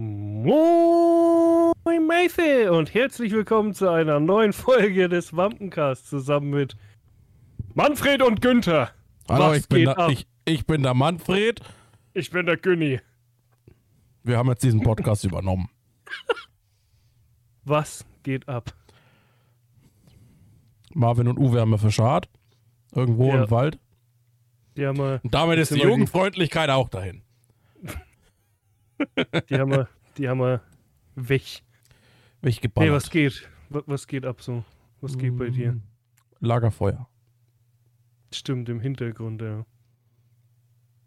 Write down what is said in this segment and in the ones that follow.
Moin Mathe und herzlich willkommen zu einer neuen Folge des Wampencasts zusammen mit Manfred und Günther. Hallo, ich bin, ab? ich, ich bin der Manfred. Ich bin der Günni. Wir haben jetzt diesen Podcast übernommen. Was geht ab? Marvin und Uwe haben wir verscharrt. Irgendwo Ja. im Wald. Die haben wir, Und damit ist die Jugendfreundlichkeit auch dahin. die haben wir, die haben wir weg. Mich Hey, was geht? Wa- Was geht ab so? Was geht bei dir? Mm. Lagerfeuer. Stimmt, im Hintergrund, ja.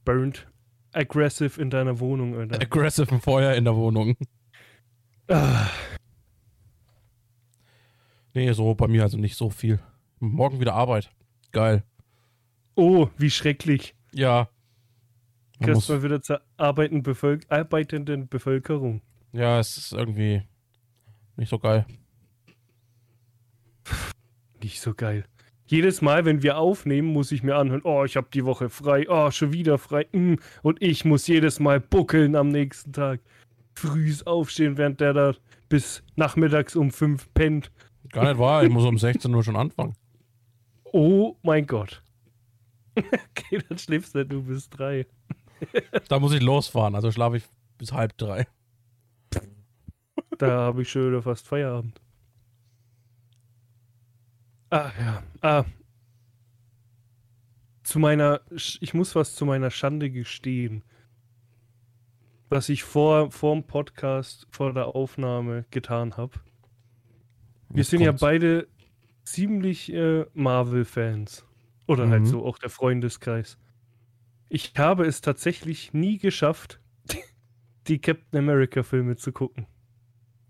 Burnt aggressive in deiner Wohnung, Alter. Aggressive Feuer in der Wohnung. Ah, Nee, so bei mir also nicht so viel. Morgen wieder Arbeit. Geil. oh, wie schrecklich. Ja. Muss, mal wieder zur arbeitenden, Bevölk arbeitenden Bevölkerung. ja, es ist irgendwie nicht so geil. Nicht so geil. Jedes Mal, wenn wir aufnehmen, muss ich mir anhören, oh, ich habe die Woche frei, oh, schon wieder frei. mm. Und ich muss jedes Mal buckeln am nächsten Tag. Frühs aufstehen, während der da bis nachmittags um fünf pennt. Gar nicht wahr. Ich muss um 16 Uhr schon anfangen. Oh mein Gott. okay, dann schläfst du, du bis drei. Da muss ich losfahren. Also schlafe ich bis halb drei. Da habe ich schon wieder fast Feierabend. Ah, ja. Ah. Zu meiner, ich muss was zu meiner Schande gestehen. Was ich vor, vor dem Podcast, vor der Aufnahme getan habe. Wir Jetzt sind ja beide ziemlich äh, Marvel-Fans. Oder halt Mhm. so auch der Freundeskreis. Ich habe es tatsächlich nie geschafft, die Captain America-Filme zu gucken.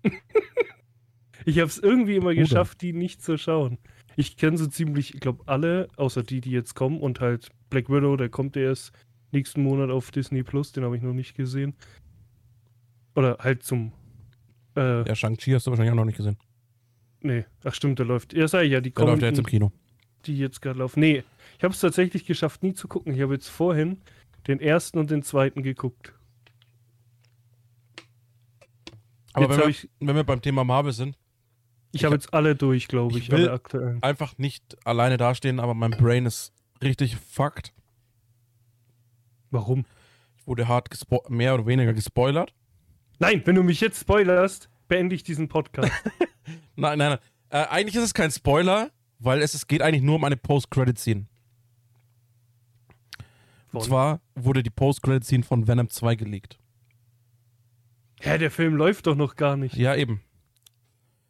ich habe es irgendwie immer Bruder. geschafft, die nicht zu schauen. Ich kenne so ziemlich, ich glaube, alle, außer die, die jetzt kommen und halt Black Widow, der kommt erst nächsten Monat auf Disney Plus, den habe ich noch nicht gesehen. Oder halt zum. Äh, Ja, Shang-Chi hast du wahrscheinlich auch noch nicht gesehen. nee, ach stimmt, der läuft. Ja, ich ja, die Der kommen. läuft ja jetzt im Kino. Die jetzt gerade laufen. Nee, ich habe es tatsächlich geschafft, nie zu gucken. Ich habe jetzt vorhin den ersten und den zweiten geguckt. Aber wenn wir, ich, wenn wir beim Thema Marvel sind, ich ich habe hab- jetzt alle durch, glaube ich ich, will- alle aktuellen. einfach nicht alleine dastehen, aber mein Brain ist richtig fucked. Warum? Ich wurde hart mehr oder weniger gespoilert. Nein, wenn du mich jetzt spoilerst, beende ich diesen Podcast. Nein, nein, nein. Äh, eigentlich ist es kein Spoiler, weil es, es geht eigentlich nur um eine Post-Credit-Scene. Und zwar wurde die Post-Credit-Scene von Venom 2 geleakt. Hä, der Film läuft doch noch gar nicht. Ja, eben.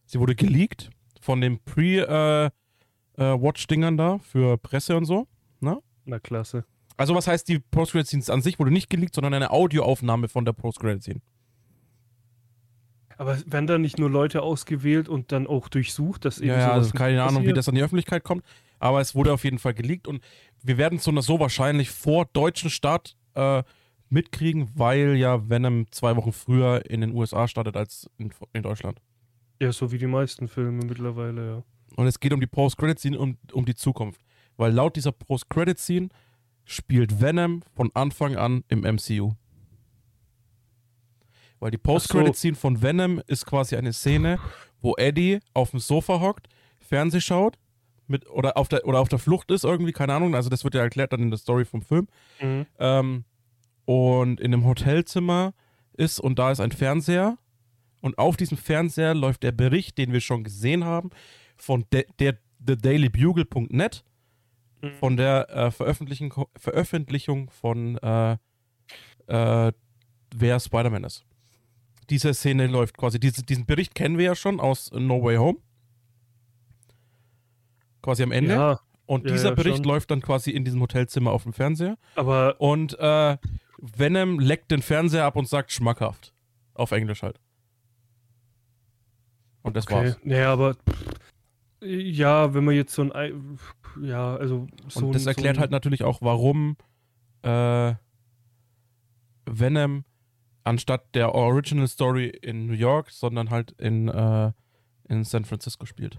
Sie wurde geleakt von den Pre-Watch-Dingern da für Presse und so. Na klasse. Also was heißt, die Post-Credit-Scene an sich wurde nicht geleakt, sondern eine Audioaufnahme von der Post-Credit-Scene. Aber werden da nicht nur Leute ausgewählt und dann auch durchsucht, dass eben Ja, sowas also keine Ahnung, wie das an die Öffentlichkeit kommt. Aber es wurde auf jeden Fall geleakt und wir werden es so, so wahrscheinlich vor deutschen Start äh, mitkriegen, weil ja Venom zwei Wochen früher in den USA startet als in, in Deutschland. Ja, so wie die meisten Filme mittlerweile, ja. Und es geht um die Post-Credit-Scene und um die Zukunft. Weil laut dieser Post-Credit-Scene spielt Venom von Anfang an im MCU. Weil die Post-Credit-Scene von Venom ist quasi eine Szene, wo Eddie auf dem Sofa hockt, Fernseh schaut mit, oder, auf der, oder auf der Flucht ist irgendwie, keine Ahnung. Also das wird ja erklärt dann in der Story vom Film. Mhm. Ähm, und in einem Hotelzimmer ist und da ist ein Fernseher. Und auf diesem Fernseher läuft der Bericht, den wir schon gesehen haben, von de, der thedailybugle.net, Mhm. von der äh, Veröffentlichung, Veröffentlichung von äh, äh, wer Spider-Man ist. Diese Szene läuft quasi, diese, diesen Bericht kennen wir ja schon aus No Way Home. Quasi am Ende. Ja, und ja, dieser ja, Bericht schon. läuft dann quasi in diesem Hotelzimmer auf dem Fernseher. aber Und äh, Venom leckt den Fernseher ab und sagt schmackhaft. Auf Englisch halt. Und das Okay. war's. Naja, aber pff, ja, wenn man jetzt so ein Ei- ja, also so und das ein, erklärt so halt natürlich auch, warum äh, Venom anstatt der Original Story in New York, sondern halt in, äh, in San Francisco spielt.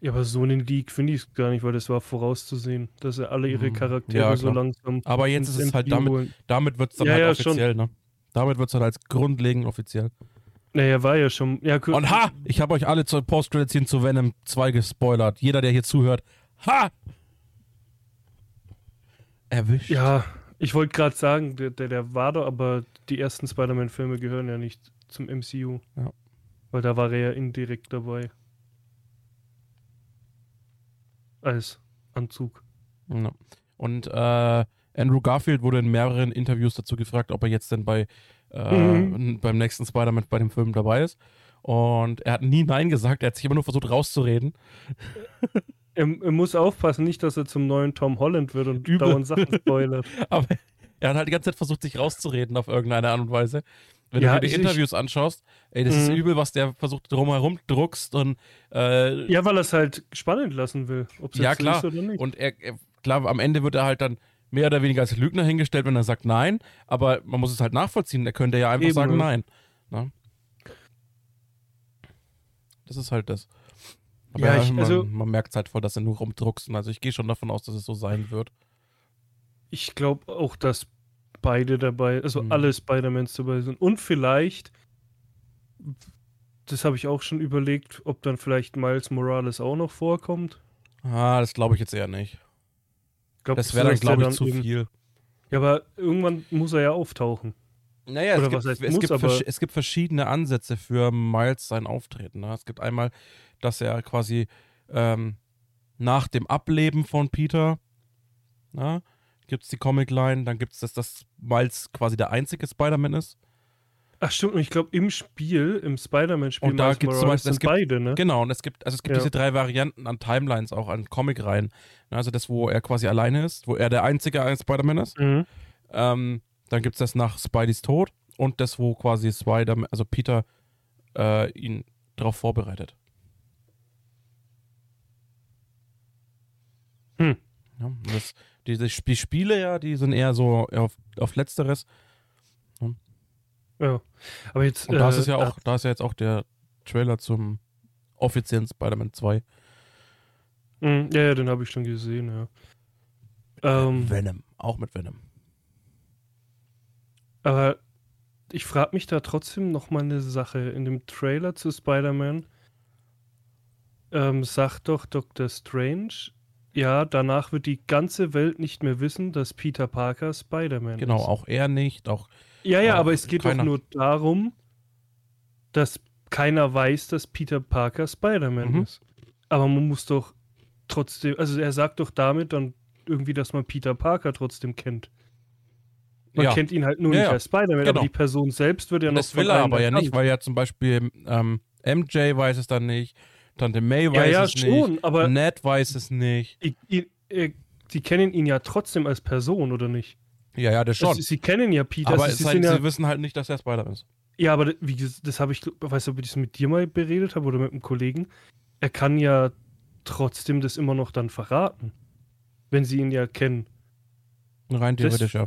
Ja, aber so einen Leak finde ich gar nicht, weil das war vorauszusehen, dass er alle ihre Mhm. Charaktere Ja, so langsam. Aber jetzt ist es halt damit, holen. damit wird es dann Ja, halt ja, offiziell, ne? Damit wird es dann als grundlegend offiziell. Naja, war ja schon. Ja, Und ha! Ich habe euch alle zur post scene zu Venom 2 gespoilert. Jeder, der hier zuhört. Ha! Erwischt. Ja, ich wollte gerade sagen, der, der, der war doch, aber die ersten Spider-Man-Filme gehören ja nicht zum MCU. Ja. Weil da war er ja indirekt dabei. Als Anzug. Ja. Und äh, Andrew Garfield wurde in mehreren Interviews dazu gefragt, ob er jetzt denn bei äh, Mhm. beim nächsten Spider-Man bei dem Film dabei ist. Und er hat nie Nein gesagt, er hat sich immer nur versucht rauszureden. Er, er muss aufpassen, nicht, dass er zum neuen Tom Holland wird und Übel. dauernd Sachen spoilert. Aber er hat halt die ganze Zeit versucht, sich rauszureden auf irgendeine Art und Weise. Wenn Ja, du dir die ich- Interviews anschaust, ey, das ist Mhm. übel, was der versucht drumherum druckst und äh, Ja, weil er es halt spannend lassen will, ob es Ja, jetzt so ist oder nicht. Und er, er, klar, am Ende wird er halt dann mehr oder weniger als Lügner hingestellt, wenn er sagt Nein, aber man muss es halt nachvollziehen. Er könnte ja einfach Eben, sagen ja. Nein. Ne? Das ist halt das. Aber Ja, ich- man, also- man merkt halt voll, dass er nur rumdruckst. Also ich gehe schon davon aus, dass es so sein wird. Ich glaube auch, dass beide dabei, also Mhm. alle Spider-Mans dabei sind. Und vielleicht, das habe ich auch schon überlegt, ob dann vielleicht Miles Morales auch noch vorkommt. Ah, das glaube ich jetzt eher nicht. Ich glaub, Das wäre dann, glaube ich, zu viel. Ja, aber irgendwann muss er ja auftauchen. Naja, Oder es, gibt, heißt es, muss, gibt es gibt verschiedene Ansätze für Miles sein Auftreten. Ne? Es gibt einmal, dass er quasi ähm, nach dem Ableben von Peter gibt es die Comic-Line, dann gibt es das, dass Miles quasi der einzige Spider-Man ist. Ach stimmt, und ich glaube im Spiel, im Spider-Man-Spiel, Und da Miles gibt's zum Beispiel- es gibt- beide, ne? Genau, und es gibt, also es gibt Ja. diese drei Varianten an Timelines, auch an Comic-Reihen. Ne? Also das, wo er quasi alleine ist, wo er der einzige Spider-Man ist. Mhm. Ähm, dann gibt es das nach Spideys Tod und das, wo quasi Spider, also Peter äh, ihn darauf vorbereitet. Hm. Ja, das, diese Sp- die Spiele ja, die sind eher so auf, auf Letzteres. Ja. Aber jetzt. Und da ist äh, es ja auch, da ist ja jetzt auch der Trailer zum offiziellen Spider-Man 2. Mhm, ja, ja, den habe ich schon gesehen, ja. Ähm, Venom, auch mit Venom. Aber ich frage mich da trotzdem noch mal eine Sache. In dem Trailer zu Spider-Man ähm, sagt doch Dr. Strange, ja, danach wird die ganze Welt nicht mehr wissen, dass Peter Parker Spider-Man Genau, ist. auch er nicht, auch Ja, ja, auch aber es geht keiner. doch nur darum, dass keiner weiß, dass Peter Parker Spider-Man Mhm. ist. Aber man muss doch trotzdem, also er sagt doch damit dann irgendwie, dass man Peter Parker trotzdem kennt. Man ja. kennt ihn halt nur Ja, nicht als Spider-Man, Genau. aber die Person selbst wird ja noch das will er aber ja nicht, weil ja zum Beispiel ähm, MJ weiß es dann nicht, Tante May weiß ja, es schon, nicht, aber Ned weiß es nicht. i- äh, sie kennen ihn ja trotzdem als Person, oder nicht? Ja, ja, das schon. Also, sie kennen ja Peter. aber es sie ja, sie wissen halt nicht, dass er Spider ist. Ja, aber wie das habe ich, weiß nicht, ob ich das mit dir mal beredet habe oder mit einem Kollegen. Er kann ja trotzdem das immer noch dann verraten, wenn sie ihn ja kennen. Rein Das- theoretisch, ja.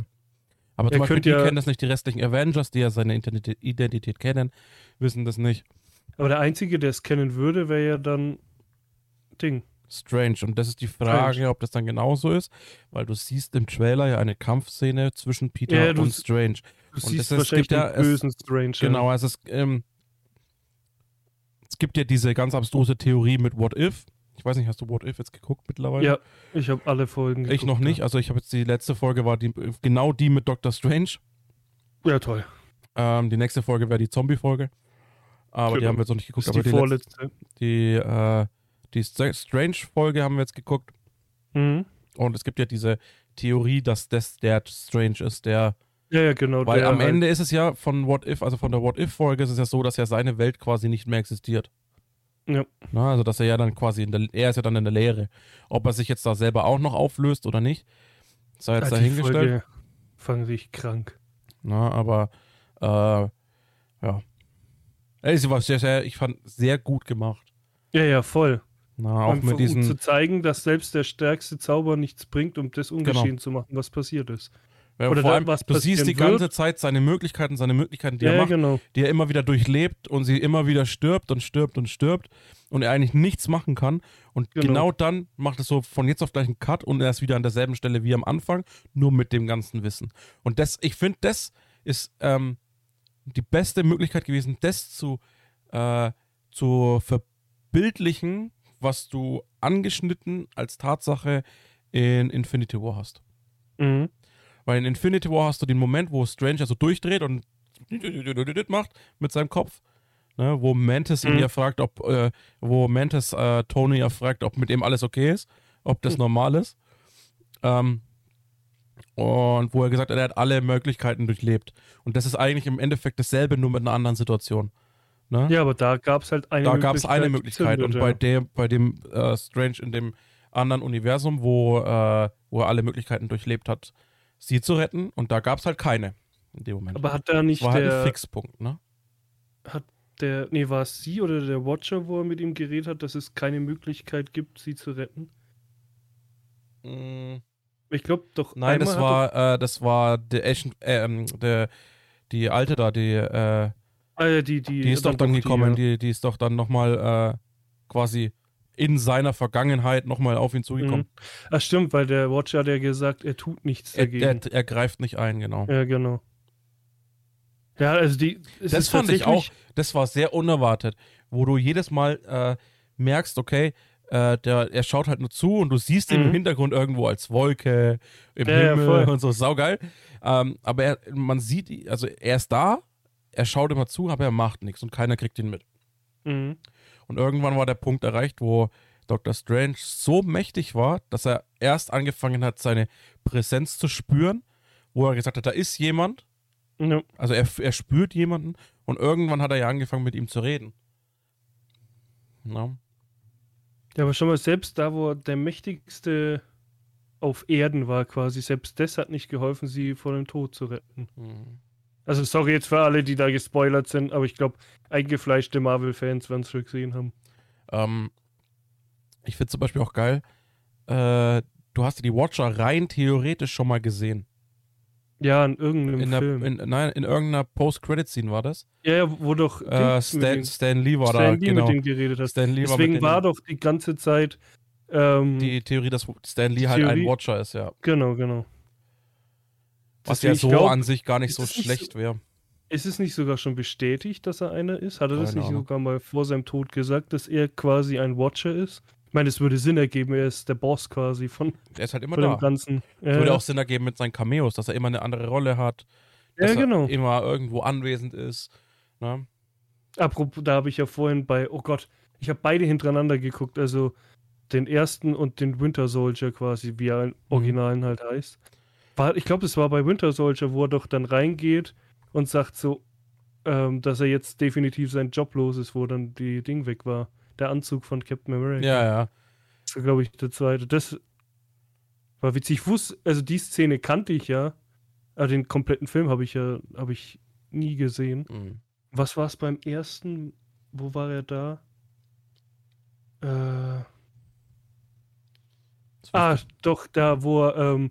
Aber Er zum Beispiel, die ja- kennen das nicht, die restlichen Avengers, die ja seine Identität, kennen, wissen das nicht. Aber der Einzige, der es kennen würde, wäre ja dann Ding. Strange. Und das ist die Frage, Strange. ob das dann genauso ist, weil du siehst im Trailer ja eine Kampfszene zwischen Peter Ja, du und Strange. Du Und siehst das ist- wahrscheinlich gibt ja- den es- bösen Strange. Genau, also es, ähm, es gibt ja diese ganz abstruse Theorie mit What If. Ich weiß nicht, hast du What If jetzt geguckt mittlerweile? Ja, ich habe alle Folgen Ich noch geguckt, nicht. Also ich habe jetzt die letzte Folge war die, genau die mit Doctor Strange. Ja, ja toll. Ähm, die nächste Folge wäre die Zombie-Folge. Aber die Genau. haben wir jetzt noch nicht geguckt. Das ist die die, letzte, vorletzte. die, äh, die St- Strange-Folge haben wir jetzt geguckt. Mhm. Und es gibt ja diese Theorie, dass das der Strange ist, der. Ja, ja, genau. Weil am halt- Ende ist es ja von What If, also von der What If-Folge ist es ja so, dass ja seine Welt quasi nicht mehr existiert. Ja. Na, also dass er ja dann quasi in der, er ist ja dann in der Leere. Ob er sich jetzt da selber auch noch auflöst oder nicht, sei jetzt die dahingestellt. Folge fand ich krank. Na, aber äh, ja. Es war sehr, sehr, ich fand sehr gut gemacht. Ja, ja, voll. Na, auch mit diesen. um zu zeigen, dass selbst der stärkste Zauber nichts bringt, um das ungeschehen Genau. zu machen, was passiert ist. Ja, oder vor allem, was du siehst die ganze Zeit seine Möglichkeiten, seine Möglichkeiten, die Ja, er macht, genau. die er immer wieder durchlebt und sie immer wieder stirbt und stirbt und stirbt und er eigentlich nichts machen kann. Und genau, Genau. dann macht es so von jetzt auf gleich einen Cut und er ist wieder an derselben Stelle wie am Anfang, nur mit dem ganzen Wissen. Und das, ich finde, das ist ähm, die beste Möglichkeit gewesen, das zu, äh, zu verbildlichen, was du angeschnitten als Tatsache in Infinity War hast. Mhm. Weil in Infinity War hast du den Moment, wo Strange also durchdreht und macht mit seinem Kopf. Ne, wo Mantis ihn Mhm. ja fragt, ob, äh, wo Mantis äh, Tony ja fragt, ob mit ihm alles okay ist, ob das normal ist. Ähm, und wo er gesagt hat, er hat alle Möglichkeiten durchlebt. Und das ist eigentlich im Endeffekt dasselbe, nur mit einer anderen Situation. Ne? Ja, aber da gab es halt eine da Möglichkeit. gab es eine Möglichkeit. Und bei dem, bei dem äh, Strange in dem anderen Universum, wo, äh, wo er alle Möglichkeiten durchlebt hat, sie zu retten. Und da gab es halt keine in dem Moment. Aber hat da nicht war halt ein der, Fixpunkt, ne? hat der, nee, war es sie oder der Watcher, wo er mit ihm geredet hat, dass es keine Möglichkeit gibt, sie zu retten? Ich glaube doch. Nein, das war, äh, das war der, Asian, äh, ähm, der, die alte da, die, äh, ah, ja, die, die, die ist doch dann gekommen, Die, die, die ist doch dann nochmal äh, quasi in seiner Vergangenheit nochmal auf ihn zugekommen. ja. Ach stimmt, weil der Watcher hat ja gesagt, er tut nichts Er, dagegen. er, er greift nicht ein, genau. ja, genau. Ja, also die. es Das fand ich auch, das war sehr unerwartet, wo du jedes Mal äh, merkst, okay, äh, der, er schaut halt nur zu und du siehst ihn im Mhm. Hintergrund irgendwo als Wolke im Ja, ja, Himmel voll. und so, saugeil. Ähm, aber er, man sieht, also er ist da, er schaut immer zu, aber er macht nichts und keiner kriegt ihn mit. Mhm. Und irgendwann war der Punkt erreicht, wo Dr. Strange so mächtig war, dass er erst angefangen hat, seine Präsenz zu spüren, wo er gesagt hat, da ist jemand, Ja. also er, er spürt jemanden und irgendwann hat er ja angefangen, mit ihm zu reden. Ja. ja, aber schon mal selbst da, wo er der mächtigste auf Erden war, quasi, selbst das hat nicht geholfen, sie vor dem Tod zu retten. Mhm. Also sorry jetzt für alle, die da gespoilert sind, aber ich glaube, eingefleischte Marvel-Fans werden es schon gesehen haben. Ähm, ich finde zum Beispiel auch geil, äh, du hast die Watcher rein theoretisch schon mal gesehen. Ja, in irgendeinem In Film. in, nein, in irgendeiner Post-Credit-Scene war das. ja, ja, wo doch Äh, Stan, Stan Lee war Stan da, Lee genau. mit dem geredet hat. Stan Lee war Deswegen war denen- doch die ganze Zeit ähm, die Theorie, dass Stan Lee Die halt ein Theorie- Watcher ist, ja. genau, genau. Was Deswegen, ja so glaub, an sich gar nicht so schlecht wäre. Ist es nicht sogar schon bestätigt, dass er einer ist? Hat er das Keine nicht Ahnung. sogar mal vor seinem Tod gesagt, dass er quasi ein Watcher ist? Ich meine, es würde Sinn ergeben, er ist der Boss quasi von, Der ist halt immer von da. dem Ganzen. Es würde auch Sinn ergeben mit seinen Cameos, dass er immer eine andere Rolle hat, ja, dass genau. er immer irgendwo anwesend ist. Ne? Apropos, da habe ich ja vorhin bei, oh Gott, ich habe beide hintereinander geguckt, also den ersten und den Winter Soldier quasi, wie er im Originalen halt heißt. War, ich glaube, es war bei Winter Soldier, wo er doch dann reingeht und sagt so, ähm, dass er jetzt definitiv sein Job los ist, wo dann die Ding weg war. Der Anzug von Captain America. Ja, ja. Das war, glaube ich, der zweite. Das war witzig. Ich wusste, also die Szene kannte ich ja, aber den kompletten Film habe ich ja, habe ich nie gesehen. Mhm. Was war es beim ersten? Wo war er da? Äh, ah, doch, da, wo ähm,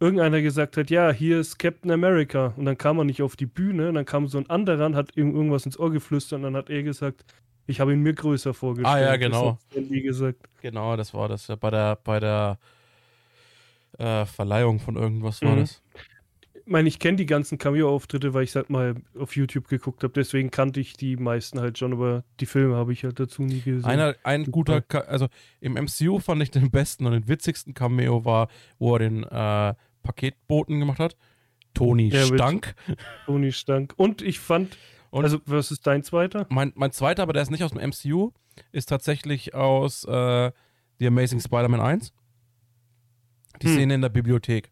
irgendeiner gesagt hat, ja, hier ist Captain America. Und dann kam er nicht auf die Bühne, und dann kam so ein anderer und hat ihm irgendwas ins Ohr geflüstert und dann hat er gesagt, ich habe ihn mir größer vorgestellt. Ah, ja, genau. Lee gesagt. Genau, das war das. Ja, bei der, bei der äh, Verleihung von irgendwas war Mhm. das. Ich meine, ich kenne die ganzen Cameo-Auftritte, weil ich halt mal auf YouTube geguckt habe. Deswegen kannte ich die meisten halt schon, aber die Filme habe ich halt dazu nie gesehen. Einer, ein Super. guter, also im MCU fand ich den besten und den witzigsten Cameo war, wo er den äh, Paketboten gemacht hat. Tony Ja, Stank. Tony Stank. Und ich fand, Und- also, was ist dein zweiter? Mein, mein zweiter, aber der ist nicht aus dem MCU, ist tatsächlich aus äh, The Amazing Spider-Man 1. Die Hm. Szene in der Bibliothek,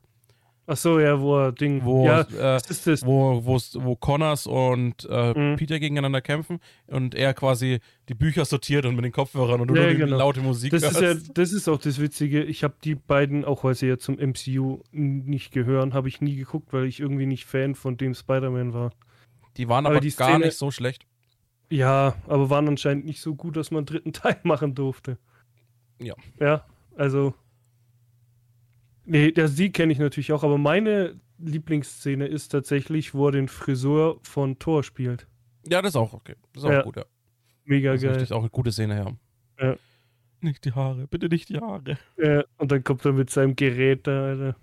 Ach so, ja, wo er Ding. wo, ja, äh, wo, wo Connors und äh, Mhm. Peter gegeneinander kämpfen und er quasi die Bücher sortiert und mit den Kopfhörern und du Ja, genau. laute Musik Das ist ja, hörst. das ist auch das Witzige. Ich habe die beiden, auch weil sie ja zum MCU nicht gehören, habe ich nie geguckt, weil ich irgendwie nicht Fan von dem Spider-Man war. Die waren aber aber, die gar Szene- nicht so schlecht. Ja, aber waren anscheinend nicht so gut, dass man einen dritten Teil machen durfte. Ja. Ja, also. Nee, der Sie kenne ich natürlich auch, aber meine Lieblingsszene ist tatsächlich, wo er den Friseur von Thor spielt. Ja, das ist auch okay. Das ist auch Ja. gut, ja. Mega Das ist geil. richtig auch eine gute Szene, ja. Ja. Nicht die Haare, bitte nicht die Haare. Ja, und dann kommt er mit seinem Gerät da, Alter.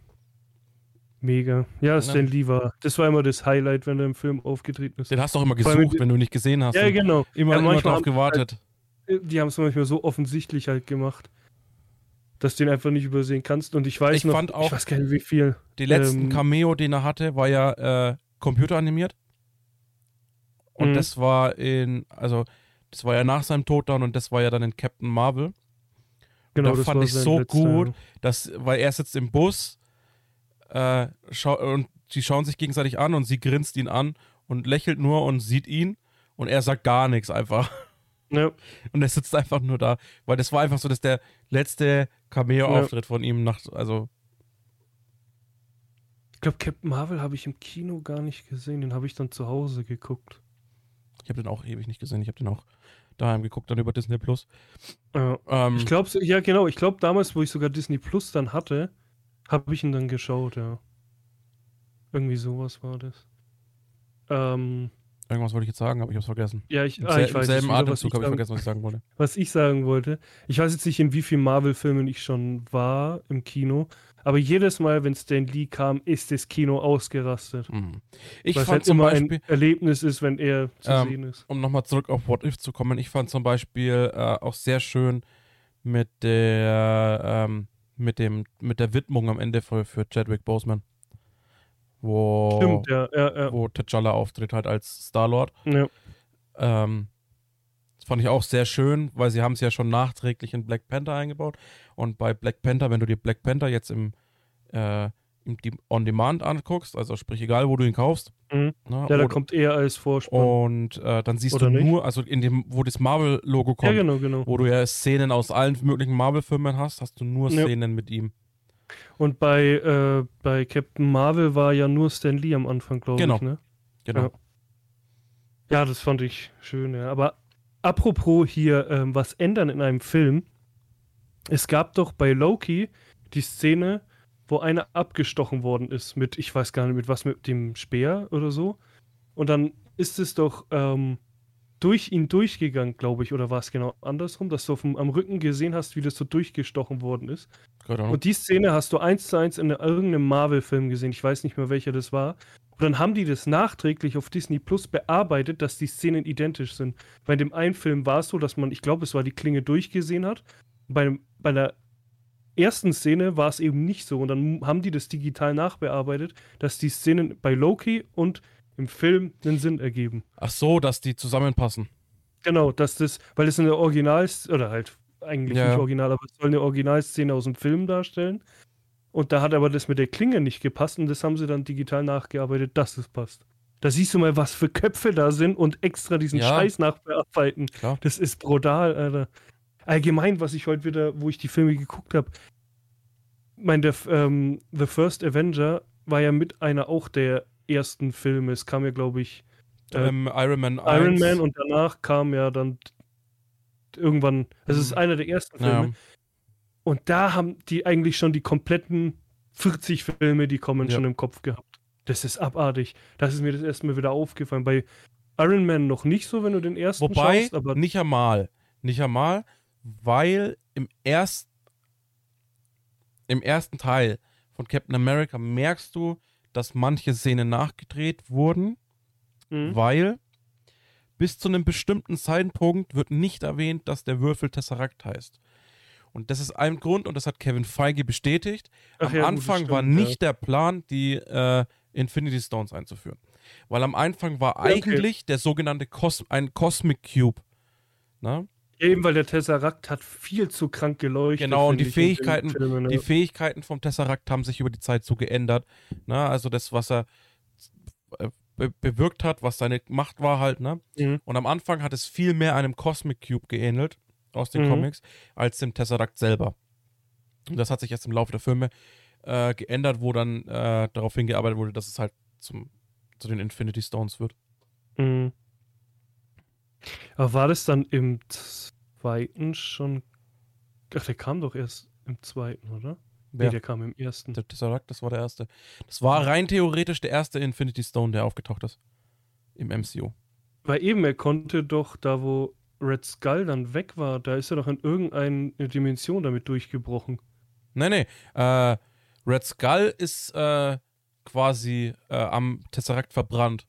Mega. Ja, Stan Lee war. Das war immer das Highlight, wenn er im Film aufgetreten ist. Den hast du auch immer gesucht, wenn du ihn nicht gesehen hast. Ja, genau. Immer, Ja, immer drauf haben die gewartet. Die haben es manchmal so offensichtlich halt gemacht, dass du den einfach nicht übersehen kannst. Und ich weiß Ich noch, fand auch- ich weiß gar nicht wie viel. Die letzten Ähm, Cameo, den er hatte, war ja äh, computeranimiert. Und Mhm. das war in, also, das war ja nach seinem Tod dann und das war ja dann in Captain Marvel. Genau, da das fand war ich so letzter- gut, dass, weil er sitzt im Bus äh, und sie schauen sich gegenseitig an und sie grinst ihn an und lächelt nur und sieht ihn und er sagt gar nichts einfach. Ja, Und er sitzt einfach nur da, weil das war einfach so, dass der letzte Cameo-Auftritt von ihm nach, also ich glaube, Captain Marvel habe ich im Kino gar nicht gesehen. Den habe ich dann zu Hause geguckt. ich habe den auch ewig nicht gesehen, ich habe den auch daheim geguckt, dann über Disney Plus. Ja. Ähm, Ich glaube, ja, genau. Ich glaube, damals, wo ich sogar Disney Plus dann hatte, habe ich ihn dann geschaut, ja. Irgendwie sowas war das. Ähm, irgendwas wollte ich jetzt sagen, aber ich habe es vergessen. ja, ich, Im, ah, ich weiß im selben wieder, was ich, Atemzug habe ich sagen, vergessen, was ich sagen wollte. was ich sagen wollte. Ich weiß jetzt nicht, in wie vielen Marvel-Filmen ich schon war im Kino, aber jedes Mal, wenn Stan Lee kam, ist das Kino ausgerastet. Mhm. Ich es fand halt immer Beispiel, ein Erlebnis ist, wenn er zu Ähm, sehen ist. um nochmal zurück auf What If zu kommen, ich fand zum Beispiel äh, auch sehr schön mit der ähm, mit dem mit der Widmung am Ende für, für Chadwick Boseman. Wo, Stimmt, ja, ja, ja. wo T'Challa auftritt halt als Star-Lord. ja. Ähm, das fand ich auch sehr schön, weil sie haben es ja schon nachträglich in Black Panther eingebaut. Und bei Black Panther, wenn du dir Black Panther jetzt im, äh, im On Demand anguckst, also sprich egal, wo du ihn kaufst, Mhm. ne, Ja, da kommt er als Vorspann. und äh, dann siehst Oder du nicht? nur, also in dem, wo das Marvel-Logo ja, kommt, genau, genau. wo du ja Szenen aus allen möglichen Marvel-Filmen hast, hast du nur Ja. Szenen mit ihm. Und bei, äh, bei Captain Marvel war ja nur Stan Lee am Anfang, glaube Genau. ich, ne? Genau. Ja. Ja, das fand ich schön, ja. Aber apropos hier ähm, was ändern in einem Film. Es gab doch bei Loki die Szene, wo einer abgestochen worden ist mit, ich weiß gar nicht, mit was, mit dem Speer oder so. Und dann ist es doch ähm, durch ihn durchgegangen, glaube ich, oder war es genau andersrum, dass du auf dem, am Rücken gesehen hast, wie das so durchgestochen worden ist. Und die Szene hast du eins zu eins in irgendeinem Marvel-Film gesehen. Ich weiß nicht mehr, welcher das war. Und dann haben die das nachträglich auf Disney Plus bearbeitet, dass die Szenen identisch sind. Bei dem einen Film war es so, dass man, ich glaube, es war die Klinge durchgesehen hat. Bei, bei der ersten Szene war es eben nicht so. Und dann haben die das digital nachbearbeitet, dass die Szenen bei Loki und im Film einen Sinn ergeben. Ach so, dass die zusammenpassen. Genau, dass das, weil es eine Original, oder halt eigentlich Ja. nicht original, aber es soll eine Originalszene aus dem Film darstellen. Und da hat aber das mit der Klinge nicht gepasst und das haben sie dann digital nachgearbeitet, dass es passt. Da siehst du mal, was für Köpfe da sind und extra diesen Ja. Scheiß nachbearbeiten. Klar. Das ist brutal, Alter. Allgemein, was ich heute wieder, wo ich die Filme geguckt habe, mein, der, ähm, The First Avenger war ja mit einer auch der ersten Filme. Es kam ja, glaube ich, Äh, ähm, Iron Man 1. Iron Man und danach kam ja dann irgendwann, das ist Mhm. einer der ersten Filme. ja. Und da haben die eigentlich schon die kompletten 40 Filme, die kommen, Ja. schon im Kopf gehabt. Das ist abartig. Das ist mir das erste Mal wieder aufgefallen. Bei Iron Man noch nicht so, wenn du den ersten Wobei, schaust, aber nicht einmal. Nicht einmal, weil im ersten im ersten Teil von Captain America merkst du, dass manche Szenen nachgedreht wurden, Mhm. weil bis zu einem bestimmten Zeitpunkt wird nicht erwähnt, dass der Würfel Tesseract heißt. Und das ist ein Grund, und das hat Kevin Feige bestätigt. Ach am ja, Anfang das war stimmt, nicht der Plan, die äh, Infinity Stones einzuführen. Weil am Anfang war okay. eigentlich der sogenannte Cos ein Cosmic Cube. Ne? Eben weil der Tesseract hat viel zu krank geleuchtet. Genau, und die Fähigkeiten- Filmen, Die ja. Fähigkeiten vom Tesseract haben sich über die Zeit so geändert. Ne? Also das, was er äh, be bewirkt hat, was seine Macht war halt. Ne? Mhm. Und am Anfang hat es viel mehr einem Cosmic Cube geähnelt aus den Mhm. Comics als dem Tesseract selber. Und das hat sich erst im Laufe der Filme äh, geändert, wo dann äh, darauf hingearbeitet wurde, dass es halt zum, zu den Infinity Stones wird. Mhm. Aber war das dann im zweiten schon. Ach, der kam doch erst im zweiten, oder? Nee, der kam im ersten. Der Tesseract, das war der erste. Das war rein theoretisch der erste Infinity Stone, der aufgetaucht ist. Im MCU. Weil eben, er konnte doch da, wo Red Skull dann weg war, da ist er doch in irgendeine Dimension damit durchgebrochen. Nee, nee. Äh, Red Skull ist äh, quasi äh, am Tesseract verbrannt.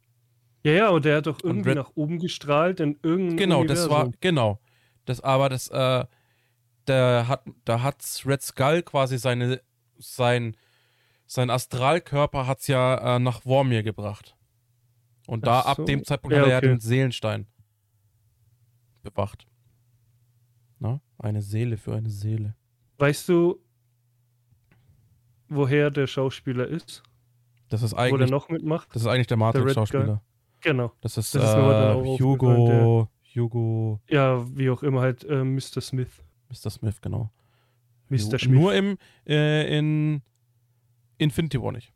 Ja, ja, und der hat doch irgendwie nach oben gestrahlt in irgendeinem Genau, das war, Universum. genau. Das, aber das, äh, der hat, da hat Red Skull quasi seine, sein, sein Astralkörper hat's ja äh, nach Vormir gebracht. Und da, so. ab dem Zeitpunkt Ja, hat er okay. den Seelenstein bewacht. Na? Eine Seele für eine Seele. Weißt du, woher der Schauspieler ist? Das ist Wo der eigentlich, noch mitmacht? das ist eigentlich der? Matrix-Schauspieler. Genau. Das ist, Das ist äh, Hugo, Hugo, Ja, wie auch immer halt äh, Mr. Smith. Mr. Smith, genau. Mr. Smith. Nur im, äh, in Infinity War nicht.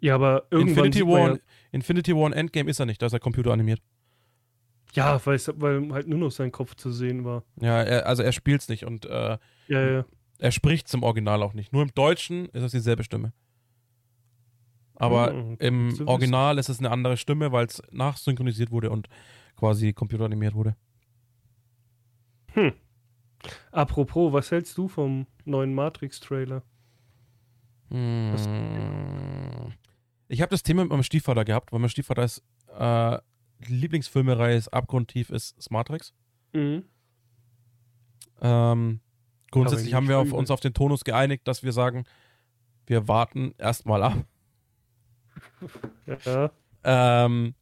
ja, aber irgendwann Infinity War, Infinity War Endgame ist er nicht, da ist er computeranimiert. Ja, ja weil, weil halt nur noch sein Kopf zu sehen war. Ja, er, also er spielt's nicht und äh, Ja, ja. er spricht im Original auch nicht. Nur im Deutschen ist es dieselbe Stimme. Aber Hm, gut im. Original ist es eine andere Stimme, weil es nachsynchronisiert wurde und quasi computeranimiert wurde. Apropos, was hältst du vom neuen Matrix-Trailer? Hm. Ich habe das Thema mit meinem Stiefvater gehabt, weil mein Stiefvater ist äh, die Lieblingsfilmerei ist abgrundtief ist, ist Matrix. Mhm. Ähm, grundsätzlich haben wir auf, uns auf den Tonus geeinigt, dass wir sagen, wir warten erstmal ab. Ja. Ähm,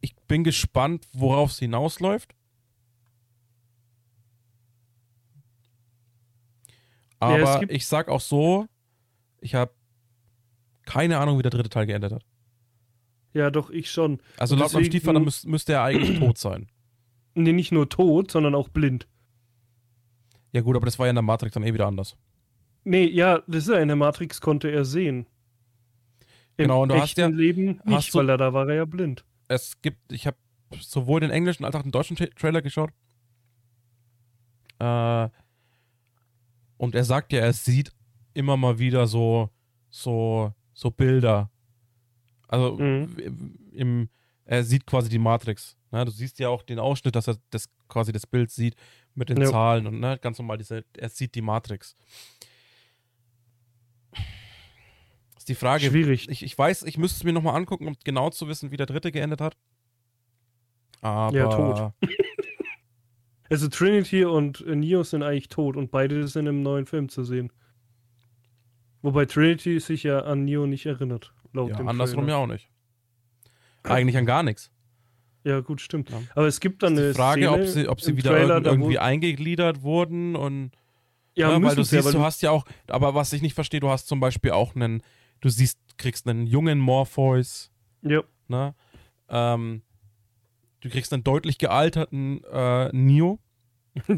ich bin gespannt, worauf es hinausläuft. Ja, Aber gibt- ich sag auch so, ich habe keine Ahnung, wie der dritte Teil geendet hat. ja, doch, ich schon. Also Und laut meinem Stiefvater müß, müsste er eigentlich tot sein. Nee, nicht nur tot, sondern auch blind. Ja gut, aber das war ja in der Matrix dann eh wieder anders. Nee, ja, das ist ja in der Matrix konnte er sehen. Genau, und du hast ja- Leben hast nicht, du- weil er da war er ja blind. Es gibt, ich habe sowohl den englischen als auch den deutschen Tra Trailer geschaut. Äh, und er sagt ja, er sieht immer mal wieder so, so, so Bilder. Also Mhm. im, er sieht quasi die Matrix. Ne? Du siehst ja auch den Ausschnitt, dass er das quasi das Bild sieht mit den Ja. Zahlen und ne, ganz normal diese, er sieht die Matrix. Ist die Frage, Schwierig. ich, ich weiß, ich müsste es mir nochmal angucken, um genau zu wissen, wie der dritte geendet hat. Aber Ja, tot. Also Trinity und Neo sind eigentlich tot und beide sind im neuen Film zu sehen. Wobei Trinity sich ja an Neo nicht erinnert. Laut ja, dem andersrum Trailer. ja auch nicht. Eigentlich an gar nichts. Ja, gut, stimmt. Ja. Aber es gibt dann Die eine Frage, Szene ob sie, ob sie wieder Trailer, irgendwie eingegliedert wurden und Ja, Ja, weil müssen du sie ja, siehst, du hast ja auch, aber was ich nicht verstehe, du hast zum Beispiel auch einen, du siehst, kriegst einen jungen Morpheus, ja, ne? Ähm, du kriegst einen deutlich gealterten äh, Neo.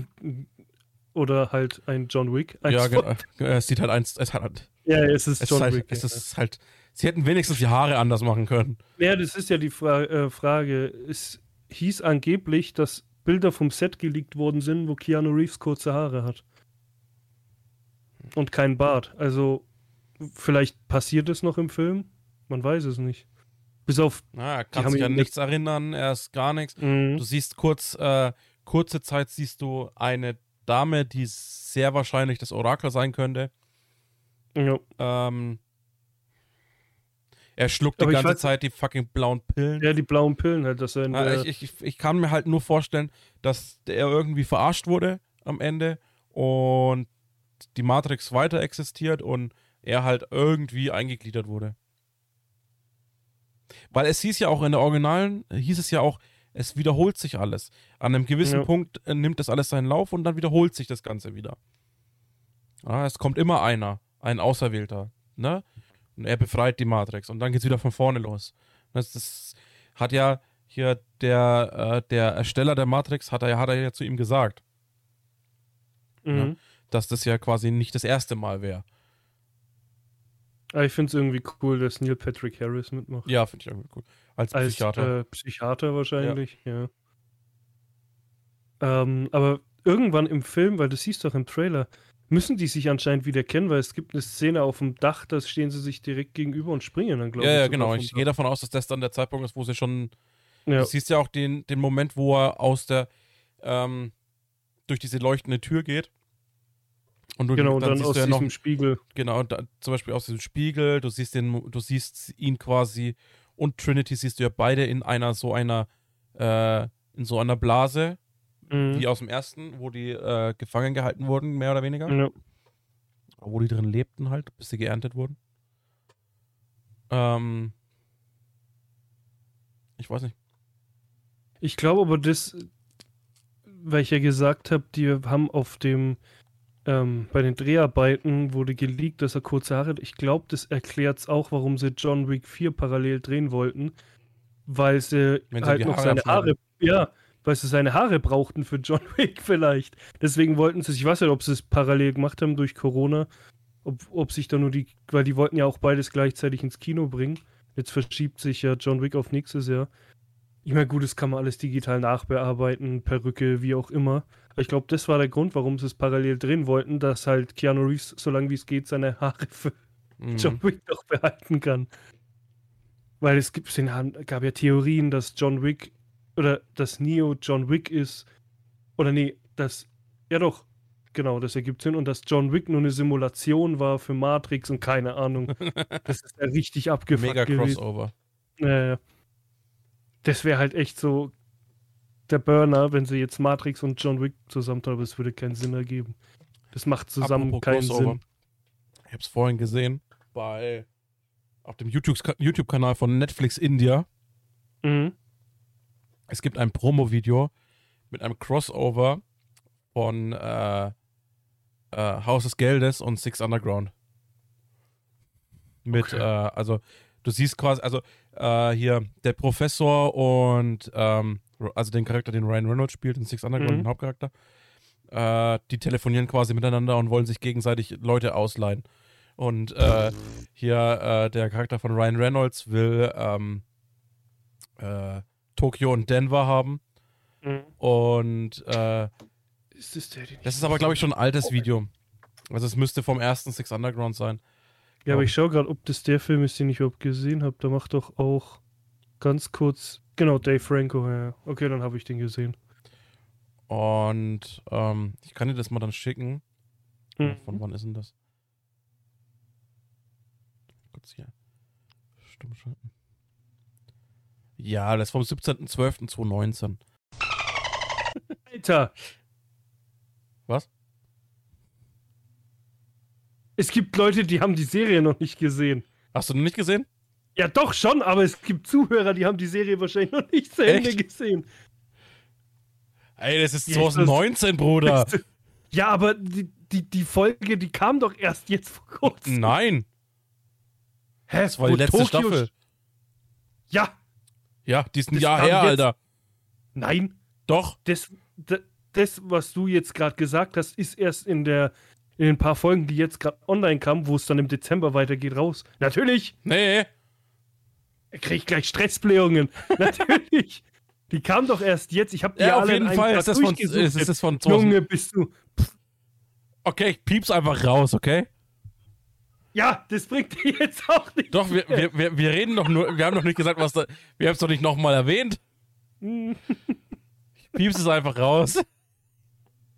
oder halt ein John Wick. Ja, Eins ge- von- äh, es sieht halt eins, es hat halt, ja, es ist es John ist halt, Wick. es ja. ist halt, sie hätten wenigstens die Haare anders machen können. Ja, das ist ja die Fra äh, Frage. Es hieß angeblich, dass Bilder vom Set geleakt worden sind, wo Keanu Reeves kurze Haare hat. Und kein Bart. Also, vielleicht passiert es noch im Film? Man weiß es nicht. Bis auf. Na, er Die kann sich an nichts erinnern, er ist gar nichts. Mhm. Du siehst kurz, äh, kurze Zeit siehst du eine Dame, die sehr wahrscheinlich das Orakel sein könnte. Ja. Ähm, er schluckt die Aber ich ganze weiß- Zeit die fucking blauen Pillen. ja, die blauen Pillen halt, dass er der, ich, ich, ich kann mir halt nur vorstellen, dass er irgendwie verarscht wurde am Ende und die Matrix weiter existiert und er halt irgendwie eingegliedert wurde. Weil es hieß ja auch in der Originalen, hieß es ja auch, es wiederholt sich alles. An einem gewissen Ja. Punkt äh, nimmt das alles seinen Lauf und dann wiederholt sich das Ganze wieder. Ja, es kommt immer einer, ein Auserwählter, ne? Und er befreit die Matrix und dann geht's wieder von vorne los. Das, das hat ja hier der, äh, der Ersteller der Matrix, hat er, hat er ja zu ihm gesagt, mhm. dass das ja quasi nicht das erste Mal wäre. Aber ich finde es irgendwie cool, dass Neil Patrick Harris mitmacht. Ja, finde ich irgendwie cool. Als, Als Psychiater. Äh, Psychiater wahrscheinlich, ja. Ähm, aber irgendwann im Film, weil das siehst du doch im Trailer, müssen die sich anscheinend wieder kennen, weil es gibt eine Szene auf dem Dach, da stehen sie sich direkt gegenüber und springen dann, glaube ja, ich. ja, genau. Ich gehe davon aus, dass das dann der Zeitpunkt ist, wo sie schon. Ja, Du siehst ja auch den, den Moment, wo er aus der. Ähm, durch diese leuchtende Tür geht. Und du, Genau, dann, siehst aus du ja diesem noch, Spiegel. genau, da, zum Beispiel aus diesem Spiegel, du siehst den, du siehst ihn quasi und Trinity siehst du ja beide in einer so einer, äh, in so einer Blase, Mhm. wie aus dem ersten, wo die äh, gefangen gehalten wurden, mehr oder weniger. Ja. Wo die drin lebten halt, bis sie geerntet wurden. Ähm, ich weiß nicht. Ich glaube aber, das, weil ich ja gesagt habe, die haben auf dem, ähm, bei den Dreharbeiten wurde geleakt, dass er kurze Haare hat. Ich glaube, das erklärt es auch, warum sie John Wick 4 parallel drehen wollten. Weil sie Wenn halt noch Haare seine Haare, abschneiden. ja, weil sie seine Haare brauchten für John Wick vielleicht. Deswegen wollten sie, ich weiß nicht, ob sie es parallel gemacht haben durch Corona, ob, ob sich da nur die, weil die wollten ja auch beides gleichzeitig ins Kino bringen. Jetzt verschiebt sich ja John Wick auf nächstes Jahr. Ich meine, gut, das kann man alles digital nachbearbeiten, Perücke, wie auch immer. Ich glaube, das war der Grund, warum sie es parallel drehen wollten, dass halt Keanu Reeves, solange wie es geht, seine Haare für Mhm. John Wick noch behalten kann. Weil es gibt, gab ja Theorien, dass John Wick oder dass Neo John Wick ist. Oder nee, dass, ja doch, genau, das ergibt Sinn. Und dass John Wick nur eine Simulation war für Matrix und keine Ahnung. das ist ja richtig abgefuckt Mega gewesen. Crossover. Äh, das wäre halt echt so der Burner, wenn sie jetzt Matrix und John Wick zusammen aber es würde keinen Sinn ergeben. Das macht zusammen Apropos keinen Crossover. Sinn. Ich hab's vorhin gesehen bei auf dem YouTube- YouTube-Kanal von Netflix India. Mhm. Es gibt ein Promo-Video mit einem Crossover von äh, äh, Haus des Geldes und Six Underground. Mit, Okay. äh, also, du siehst quasi, also äh, hier der Professor und ähm, also den Charakter, den Ryan Reynolds spielt, in Six Underground, Mhm. den Hauptcharakter, äh, die telefonieren quasi miteinander und wollen sich gegenseitig Leute ausleihen. Und äh, hier äh, der Charakter von Ryan Reynolds will ähm, äh, Tokio und Denver haben. Mhm. Und äh, Ist das der, das ist aber, glaube ich, schon ein altes Video. Also es müsste vom ersten Six Underground sein. Ja, aber ich schaue gerade, ob das der Film ist, den ich überhaupt gesehen habe. Da macht doch auch ganz kurz. Genau, Dave Franco, ja. Okay, dann habe ich den gesehen. Und ähm, ich kann dir das mal dann schicken. Mhm. Von wann ist denn das? Kurz hier. Stumm schalten. Ja, das ist vom 17.12.2019. Alter! Was? Es gibt Leute, die haben die Serie noch nicht gesehen. Hast du noch nicht gesehen? Ja, doch schon, aber es gibt Zuhörer, die haben die Serie wahrscheinlich noch nicht zu Ende gesehen. Ey, das ist Ja, ich 2019, Bruder. Ja, aber die, die, die Folge, die kam doch erst jetzt vor kurzem. Nein, Hä? das war die letzte Tokio Staffel. st- Ja, Ja, die ist ein Das Jahr her, jetzt- Alter. nein. Doch. Das, das, das, was du jetzt gerade gesagt hast, ist erst in der in den paar Folgen, die jetzt gerade online kamen, wo es dann im Dezember weitergeht, raus. Natürlich. Nee. Kriege ich gleich Stressblähungen. Natürlich. Die kam doch erst jetzt. Ich habe die Ja, auf alle in jeden Fall. Ist das, von, ist, ist das von 2000. Junge, bist du. Okay, ich piep's einfach raus, okay? Ja, das bringt dir jetzt auch nicht. Doch, wir, wir, wir, wir reden doch nur, wir haben doch nicht gesagt, was da, wir haben es doch nicht nochmal erwähnt. Ich piep's es einfach raus.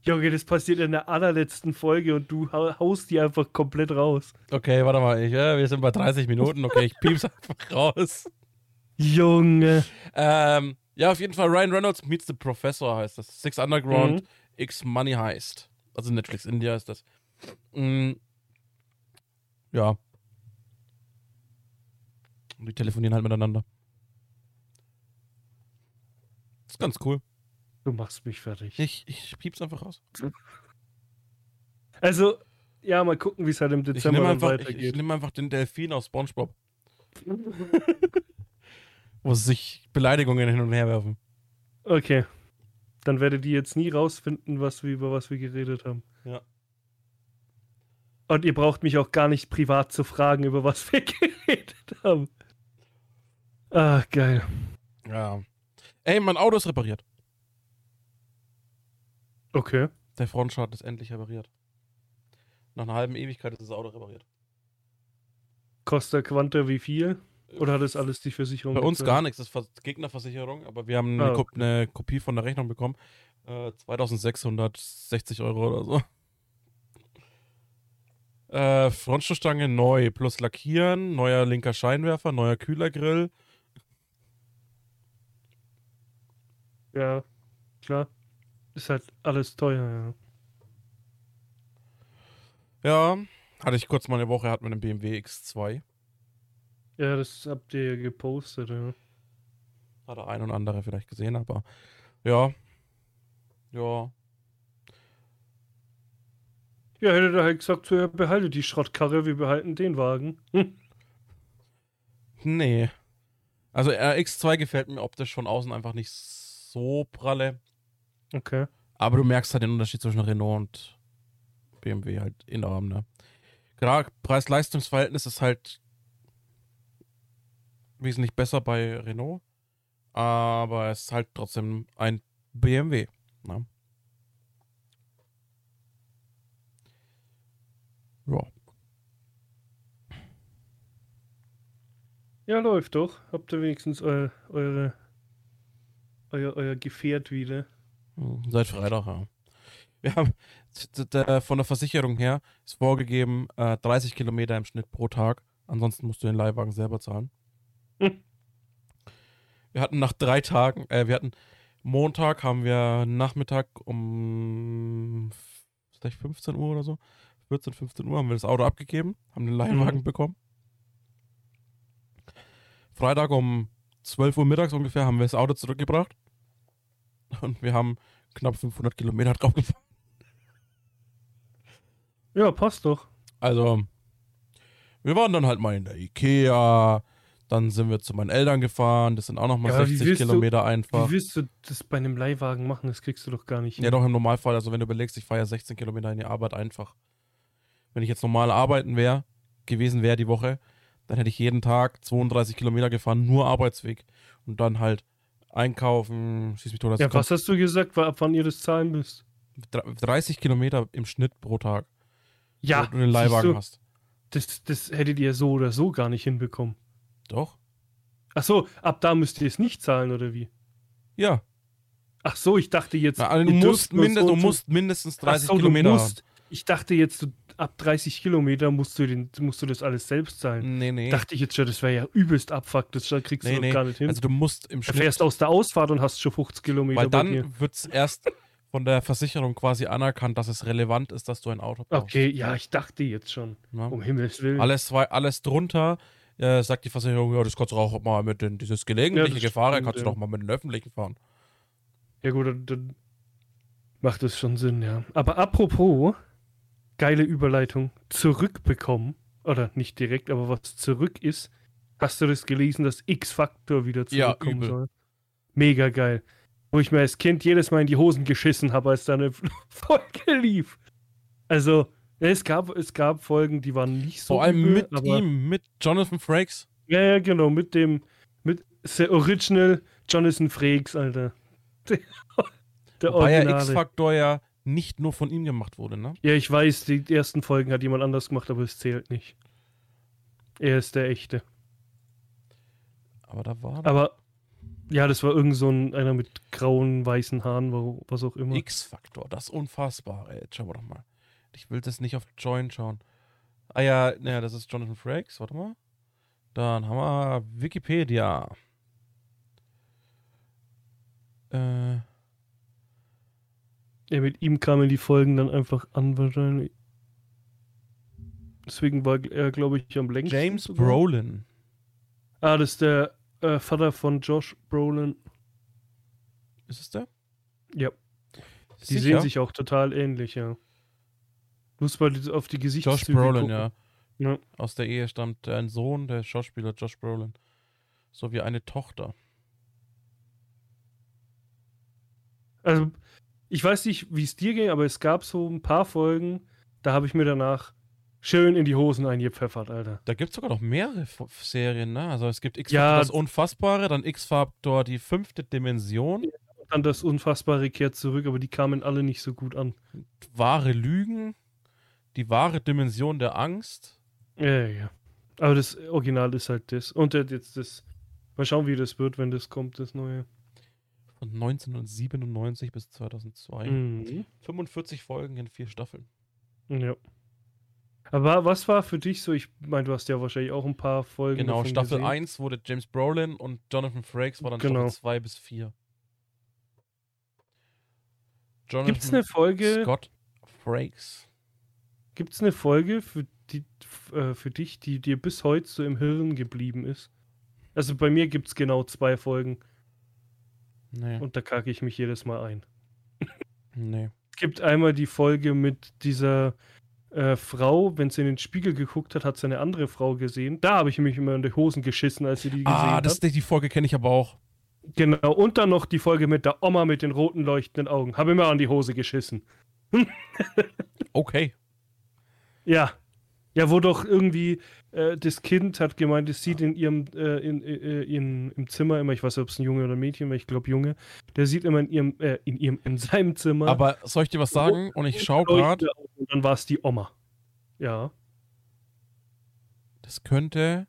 Junge, das passiert in der allerletzten Folge und du hau- haust die einfach komplett raus. Okay, warte mal, ich, ja, wir sind bei 30 Minuten, okay, ich piep's einfach raus. Junge. Ähm, ja, auf jeden Fall, Ryan Reynolds meets the Professor heißt das. Six Underground Mhm. X Money heißt. Also Netflix India ist das. Mm, ja. Und die telefonieren halt miteinander. ist ganz cool. Du machst mich fertig. Ich, ich piep's einfach raus. Also, ja, mal gucken, wie es halt im Ich Dezember nehme dann einfach, ich, weitergeht. ich nehm einfach den Delfin aus Spongebob. Wo sie sich Beleidigungen hin und her werfen. Okay. Dann werdet ihr jetzt nie rausfinden, was wir, über was wir geredet haben. Ja. Und ihr braucht mich auch gar nicht privat zu fragen, über was wir geredet haben. Ah, geil. Ja. Ey, mein Auto ist repariert. Okay. Der Frontschaden ist endlich repariert. Nach einer halben Ewigkeit ist das Auto repariert. Costa Quanta wie viel? Oder hat das alles die Versicherung Bei uns bezahlt? gar nichts, das ist Vers- Gegnerversicherung, aber wir haben eine, Ah, Kop eine Kopie von der Rechnung bekommen. Äh, 2660 Euro oder so. Äh, Frontstoßstange neu, plus lackieren, neuer linker Scheinwerfer, neuer Kühlergrill. Ja, klar. Ist halt alles teuer, Ja, hatte ich kurz mal eine Woche, hat mit einem BMW X2. ja. Ja, das habt ihr gepostet, ja. Hat der ein und andere vielleicht gesehen, aber ja. Ja. Ja, hätte er halt gesagt, so, ja, behalte die Schrottkarre, wir behalten den Wagen. Hm. Nee. Also RX2 gefällt mir optisch von außen einfach nicht so pralle. Okay. Aber du merkst halt den Unterschied zwischen Renault und BMW halt enorm, ne? Gerade Preis-Leistungs-Verhältnis ist halt wesentlich besser bei Renault. Aber es ist halt trotzdem ein BMW. Ne? Ja. Ja, läuft doch. Habt ihr wenigstens eu eure, euer, euer Gefährt wieder? Hm, Seit Freitag, ja. Wir haben von der Versicherung her ist vorgegeben äh, 30 Kilometer im Schnitt pro Tag. Ansonsten musst du den Leihwagen selber zahlen. Hm. Wir hatten nach drei Tagen, äh, wir hatten Montag haben wir Nachmittag um vielleicht 15 Uhr oder so, 14, 15 Uhr haben wir das Auto abgegeben, haben den Leihwagen Mhm. bekommen. Freitag um 12 Uhr mittags ungefähr haben wir das Auto zurückgebracht. Und wir haben knapp 500 Kilometer drauf gefahren. Ja, passt doch. Also, wir waren dann halt mal in der Ikea. Dann sind wir zu meinen Eltern gefahren. Das sind auch nochmal Ja, aber wie 60 willst du- Kilometer einfach. Wie willst du das bei einem Leihwagen machen? Das kriegst du doch gar nicht. Ja, doch im Normalfall. Also, wenn du überlegst, ich fahre ja 16 Kilometer in die Arbeit einfach. Wenn ich jetzt normal arbeiten wäre, gewesen wäre die Woche, dann hätte ich jeden Tag 32 Kilometer gefahren, nur Arbeitsweg. Und dann halt einkaufen, schieß mich tot. Ja, was hast du gesagt, ab wann ihr das zahlen müsst? 30 Kilometer im Schnitt pro Tag. Ja, wenn du den Leihwagen siehst hast. du, das, das hättet ihr so oder so gar nicht hinbekommen. Doch? Ach so, ab da müsst ihr es nicht zahlen, oder wie? Ja. Ach so, ich dachte jetzt. Na, also du, musst mindest, du musst mindestens Ach 30 so, du Kilometer musst, Ich dachte jetzt, du, ab 30 Kilometer musst du, den, musst du das alles selbst zahlen. Nee, nee. Dachte ich jetzt schon, das wäre ja übelst abfuck, das kriegst nee, du nee. gar nicht hin. Also du musst im du Schnitt, fährst aus der Ausfahrt und hast schon 50 Kilometer weil dann wird es erst von der Versicherung quasi anerkannt, dass es relevant ist, dass du ein Auto brauchst. Okay, ja, ich dachte jetzt schon. Ne? Um Himmels Willen. Alles, zwei, alles drunter äh, sagt die Versicherung, ja, das kannst du auch mal mit den, dieses gelegentliche Ja, Gefahren, kannst du ja. doch mal mit den öffentlichen fahren. Ja gut, dann, dann macht das schon Sinn, ja. Aber apropos, geile Überleitung, zurückbekommen, oder nicht direkt, aber was zurück ist, hast du das gelesen, dass X-Factor wieder Ja, zurückkommen übel. soll? Mega geil. Wo ich mir als Kind jedes Mal in die Hosen geschissen habe, als da eine Folge lief. Also, es gab, es gab Folgen, die waren nicht so Vor allem übel, mit aber, ihm, mit Jonathan Frakes. Ja, ja, genau, mit dem, mit The Original Jonathan Frakes, Alter. Der, der ja Originale. X-Factor ja nicht nur von ihm gemacht wurde, ne? Ja, ich weiß, die ersten Folgen hat jemand anders gemacht, aber es zählt nicht. Er ist der echte. Aber da war Aber ja, das war irgend so ein, einer mit grauen, weißen Haaren, wo, was auch immer. X-Factor, das Unfassbare. Jetzt schauen wir doch mal. Ich will das nicht auf Join schauen. Ah ja, naja, das ist Jonathan Frakes. Warte mal. Dann haben wir Wikipedia. Äh, Ja, mit ihm kamen die Folgen dann einfach an, wahrscheinlich. Deswegen war er, glaube ich, am längsten. James sogar. Brolin. Ah, das ist der äh, Vater von Josh Brolin. Ist es der? Ja. Die Sicher? sehen sich auch total ähnlich, ja. Muss mal auf die Gesichtszüge Josh Brolin, ja. Ja. Aus der Ehe stammt ein Sohn, der Schauspieler Josh Brolin. Sowie eine Tochter. Also, ich weiß nicht, wie es dir ging, aber es gab so ein paar Folgen, da habe ich mir danach schön in die Hosen eingepfeffert, Alter. Da gibt es sogar noch mehrere F Serien, ne? Also es gibt X-Factor Ja, das Unfassbare, dann X-Factor die fünfte Dimension, Dann das Unfassbare kehrt zurück, aber die kamen alle nicht so gut an. wahre Lügen, die wahre Dimension der Angst. Ja, ja, ja. Aber das Original ist halt das. Und jetzt das. Mal schauen, wie das wird, wenn das kommt, das neue. Von 1997 bis 2002. Mhm. 45 Folgen in vier Staffeln. Ja. Aber was war für dich so? Ich meine, du hast ja wahrscheinlich auch ein paar Folgen. Genau, Staffel gesehen. 1 wurde James Brolin und Jonathan Frakes war dann Genau. Staffel 2 bis 4. Jonathan Gibt es eine Folge? Scott Frakes. Gibt es eine Folge für, die, äh, für dich, die dir bis heute so im Hirn geblieben ist? Also bei mir gibt es genau zwei Folgen Nee, und da kacke ich mich jedes Mal ein. nee. Es gibt einmal die Folge mit dieser äh, Frau, wenn sie in den Spiegel geguckt hat, hat sie eine andere Frau gesehen. Da habe ich mich immer in die Hosen geschissen, als sie die gesehen Ah, hat. das, die Folge kenne ich aber auch. Genau, und dann noch die Folge mit der Oma mit den roten leuchtenden Augen. Habe mir an die Hose geschissen. Okay. Ja. Ja, wo doch irgendwie äh, das Kind hat gemeint, es sieht in ihrem äh, in, äh, in, im Zimmer immer, ich weiß nicht, ob es ein Junge oder ein Mädchen war, ich glaube Junge, der sieht immer in ihrem, äh, in ihrem, in seinem Zimmer. Aber soll ich dir was sagen? Und ich schaue gerade. Und dann war es die Oma. Ja. das könnte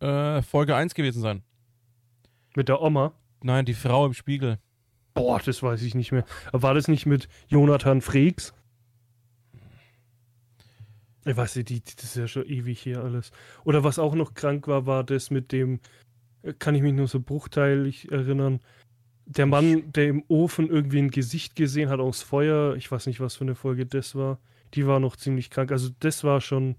äh, Folge 1 gewesen sein. Mit der Oma. Nein, die Frau im Spiegel. Boah, das weiß ich nicht mehr. War das nicht mit Jonathan Freaks? Ich weiß nicht, die, das ist ja schon ewig hier alles. Oder was auch noch krank war, war das mit dem, äh, kann ich mich nur so bruchteilig erinnern, der Mann, der im Ofen irgendwie ein Gesicht gesehen hat aus Feuer. Ich weiß nicht, was für eine Folge das war. Die war noch ziemlich krank. Also das war schon.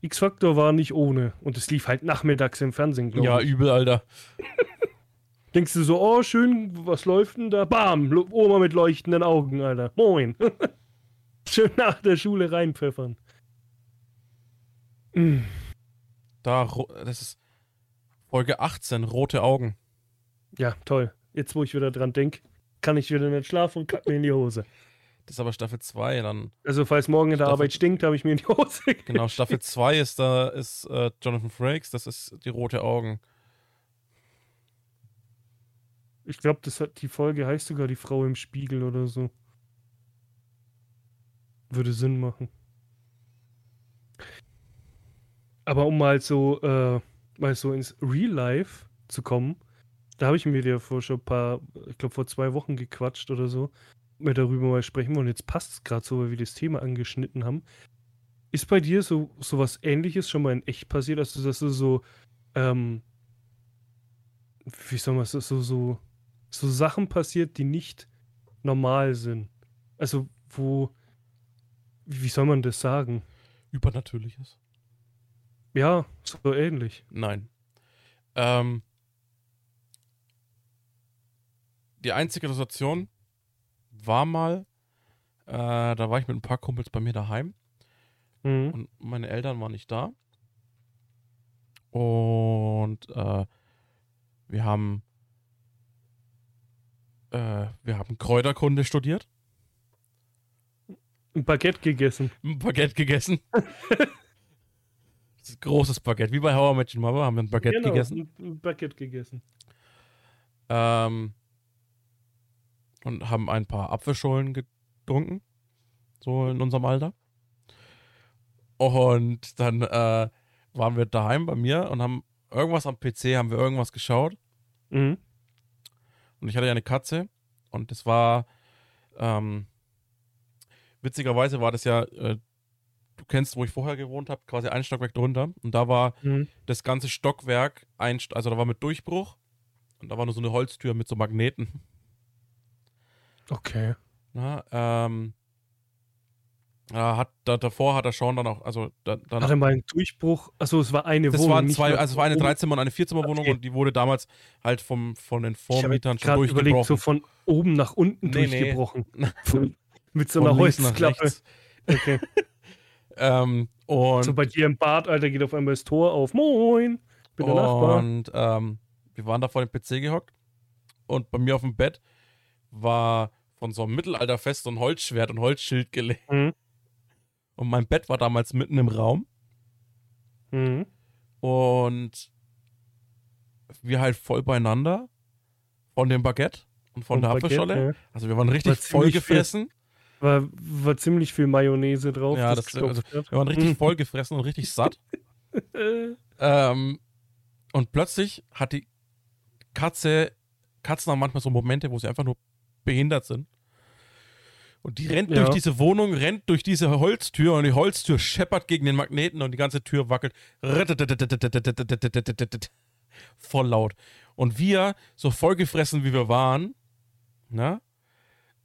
X-Factor war nicht ohne. Und es lief halt nachmittags im Fernsehen, glaube Ja, ich. übel, Alter. Denkst du so, oh, schön, was läuft denn da? Bam, Oma mit leuchtenden Augen, Alter. Moin. schön nach der Schule reinpfeffern. Da, das ist Folge 18, rote Augen. Ja, toll. Jetzt, wo ich wieder dran denke, kann ich wieder nicht schlafen und kack mir in die Hose. Das ist aber Staffel 2 dann. Also, falls morgen in der Staffel- Arbeit stinkt, habe ich mir in die Hose. Genau, Staffel 2 ist da ist äh, Jonathan Frakes, das ist die rote Augen. Ich glaube, das hat die Folge heißt sogar die Frau im Spiegel oder so. Würde Sinn machen. Aber um mal so, äh, mal so ins Real Life zu kommen, da habe ich mir ja vor schon ein paar, ich glaube vor zwei Wochen gequatscht oder so, wir darüber mal sprechen wollen. Jetzt passt es gerade so, weil wir das Thema angeschnitten haben. Ist bei dir so, so was ähnliches schon mal in echt passiert? Also, dass du so, ähm, wie soll man es, so, so, so Sachen passiert, die nicht normal sind. Also, wo, wie soll man das sagen? Übernatürliches? Ja, so ähnlich. Nein. Ähm, die einzige Situation war mal, äh, da war ich mit ein paar Kumpels bei mir daheim Mhm. und meine Eltern waren nicht da. Und äh, wir haben äh, wir haben Kräuterkunde studiert, Ein Baguette gegessen. ein Baguette gegessen. Großes Baguette, wie bei How I Met Your Mother haben wir ein Baguette genau, gegessen. Ein, ein Baguette gegessen. Ähm, und haben ein paar Apfelschollen getrunken. So in unserem Alter. Und dann äh, waren wir daheim bei mir und haben irgendwas am PC, haben wir irgendwas geschaut. Mhm. Und ich hatte ja eine Katze. Und das war, ähm, witzigerweise war das ja, äh, du kennst, wo ich vorher gewohnt habe, quasi ein Stockwerk drunter. Und da war Mhm. das ganze Stockwerk, ein, also da war mit Durchbruch. Und da war nur so eine Holztür mit so Magneten. Okay. Na, ähm, hat, da, davor hat er schon dann auch, also da, dann, Hatte mal einen Durchbruch. Achso, es war eine das Wohnung. waren zwei, also es war eine. Dreizimmer- und eine Vierzimmerwohnung Okay. und die wurde damals halt vom, von den Ich Vormietern schon gerade überlegt, durchgebrochen. so von oben nach unten Nee, nee. durchgebrochen. Von- Mit so einer Holzklappe. Okay. Ähm, und So bei dir im Bad, Alter, geht auf einmal das Tor auf. Moin! Bin der Nachbar. Und ähm, wir waren da vor dem PC gehockt und bei mir auf dem Bett war von so einem Mittelalterfest so ein Holzschwert und Holzschild gelegt. Mhm. Und mein Bett war damals mitten im Raum Mhm. und wir halt voll beieinander von dem Baguette und von Und der Baguette, Apfelscholle. ja. Also wir waren richtig voll ziemlich viel. War, war ziemlich viel Mayonnaise drauf. Ja, das das- hat. Wir waren richtig voll gefressen und richtig satt. Äh, Ähm, und plötzlich hat die Katze, Katzen haben manchmal so Momente, wo sie einfach nur behindert sind. Und die rennt Ja. durch diese Wohnung, rennt durch diese Holztür und die Holztür scheppert gegen den Magneten und die ganze Tür wackelt. Voll laut. Und wir, so vollgefressen wie wir waren, na,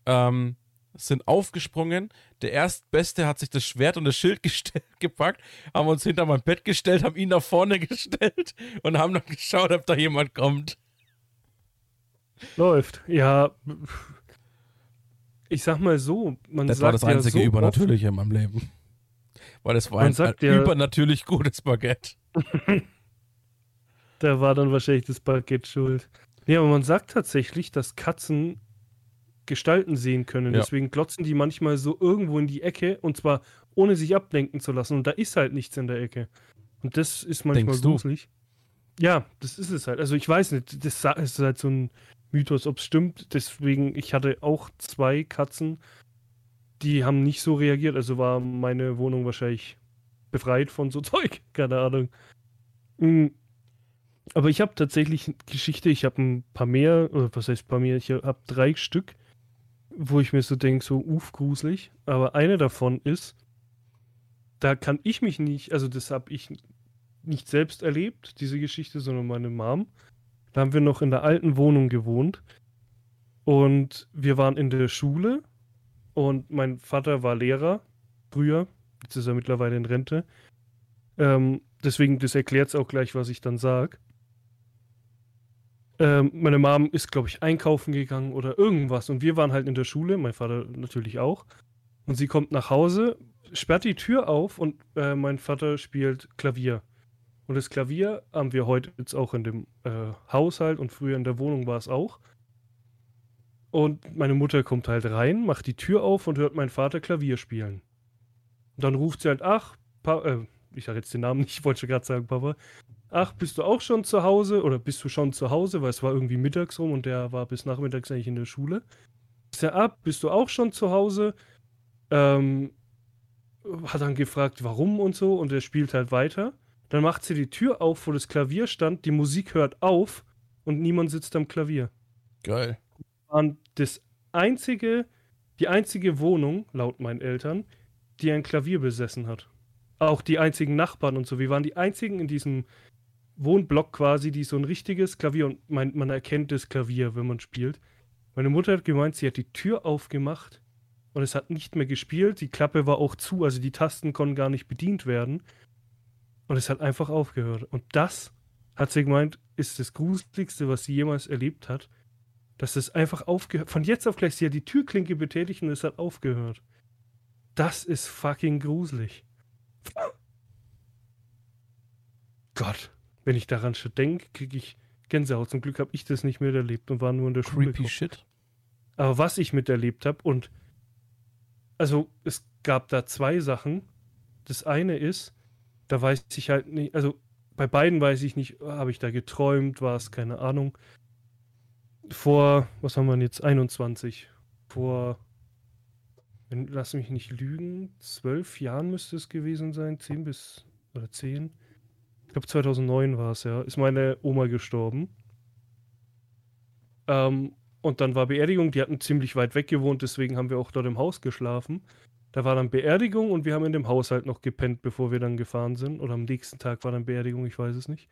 ähm, sind aufgesprungen. Der Erstbeste hat sich das Schwert und das Schild gepackt, haben uns hinter mein Bett gestellt, haben ihn nach vorne gestellt und haben dann geschaut, ob da jemand kommt. Läuft. Ja. Ich sag mal so, man Das sagt war das einzige ja so Übernatürliche in meinem Leben. Weil es war Man ein, ein ja- übernatürlich gutes Baguette. Da war dann wahrscheinlich das Baguette schuld. Nee, aber man sagt tatsächlich, dass Katzen Gestalten sehen können. Ja. Deswegen glotzen die manchmal so irgendwo in die Ecke und zwar ohne sich ablenken zu lassen. Und da ist halt nichts in der Ecke. Und das ist manchmal Denkst du? gruselig. Ja, das ist es halt. Also ich weiß nicht, das ist halt so ein Mythos, ob es stimmt. Deswegen, ich hatte auch zwei Katzen, die haben nicht so reagiert. Also war meine Wohnung wahrscheinlich befreit von so Zeug. Keine Ahnung. Mm. Aber ich habe tatsächlich eine Geschichte, ich habe ein paar mehr, oder was heißt paar mehr, ich habe drei Stück, wo ich mir so denke, so uff, gruselig. Aber eine davon ist, da kann ich mich nicht, also das habe ich nicht selbst erlebt, diese Geschichte, sondern meine Mom. Da haben wir noch in der alten Wohnung gewohnt und wir waren in der Schule und mein Vater war Lehrer früher, jetzt ist er mittlerweile in Rente. Ähm, deswegen, das erklärt es auch gleich, was ich dann sage. Ähm, meine Mom ist, glaube ich, einkaufen gegangen oder irgendwas und wir waren halt in der Schule, mein Vater natürlich auch. Und sie kommt nach Hause, sperrt die Tür auf und äh, mein Vater spielt Klavier. Und das Klavier haben wir heute jetzt auch in dem äh, Haushalt und früher in der Wohnung war es auch. Und meine Mutter kommt halt rein, macht die Tür auf und hört meinen Vater Klavier spielen. Und dann ruft sie halt, ach, pa äh, ich sage jetzt den Namen nicht, ich wollte schon gerade sagen, Papa. Ach, bist du auch schon zu Hause? Oder bist du schon zu Hause? Weil es war irgendwie mittags rum und der war bis nachmittags eigentlich in der Schule. Ist er ab, bist du auch schon zu Hause? Ähm, hat dann gefragt, warum und so, und er spielt halt weiter. Dann macht sie die Tür auf, wo das Klavier stand, die Musik hört auf und niemand sitzt am Klavier. Geil. Waren das einzige, die einzige Wohnung, laut meinen Eltern, die ein Klavier besessen hat. Auch die einzigen Nachbarn und so. Wir waren die einzigen in diesem Wohnblock quasi, die so ein richtiges Klavier und man, man erkennt das Klavier, wenn man spielt. Meine Mutter hat gemeint, sie hat die Tür aufgemacht und es hat nicht mehr gespielt. Die Klappe war auch zu, also die Tasten konnten gar nicht bedient werden. Und es hat einfach aufgehört. Und das, hat sie gemeint, ist das Gruseligste, was sie jemals erlebt hat. Dass es einfach aufgehört. Von jetzt auf gleich, sie hat die Türklinke betätigt und es hat aufgehört. Das ist fucking gruselig. Gott, wenn ich daran schon denke, kriege ich Gänsehaut. Zum Glück habe ich das nicht miterlebt und war nur in der Schule. Creepy shit. Aber was ich miterlebt habe und also es gab da zwei Sachen. Das eine ist, da weiß ich halt nicht, also bei beiden weiß ich nicht, habe ich da geträumt, war es, keine Ahnung. Vor, was haben wir denn jetzt, 21. Vor, wenn, lass mich nicht lügen, zwölf Jahren müsste es gewesen sein, zehn bis, oder zehn. Ich glaube 2009 war es, ja, ist meine Oma gestorben. Ähm, und dann war Beerdigung, die hatten ziemlich weit weg gewohnt, deswegen haben wir auch dort im Haus geschlafen. Da war dann Beerdigung und wir haben in dem Haushalt noch gepennt, bevor wir dann gefahren sind. Oder am nächsten Tag war dann Beerdigung, ich weiß es nicht.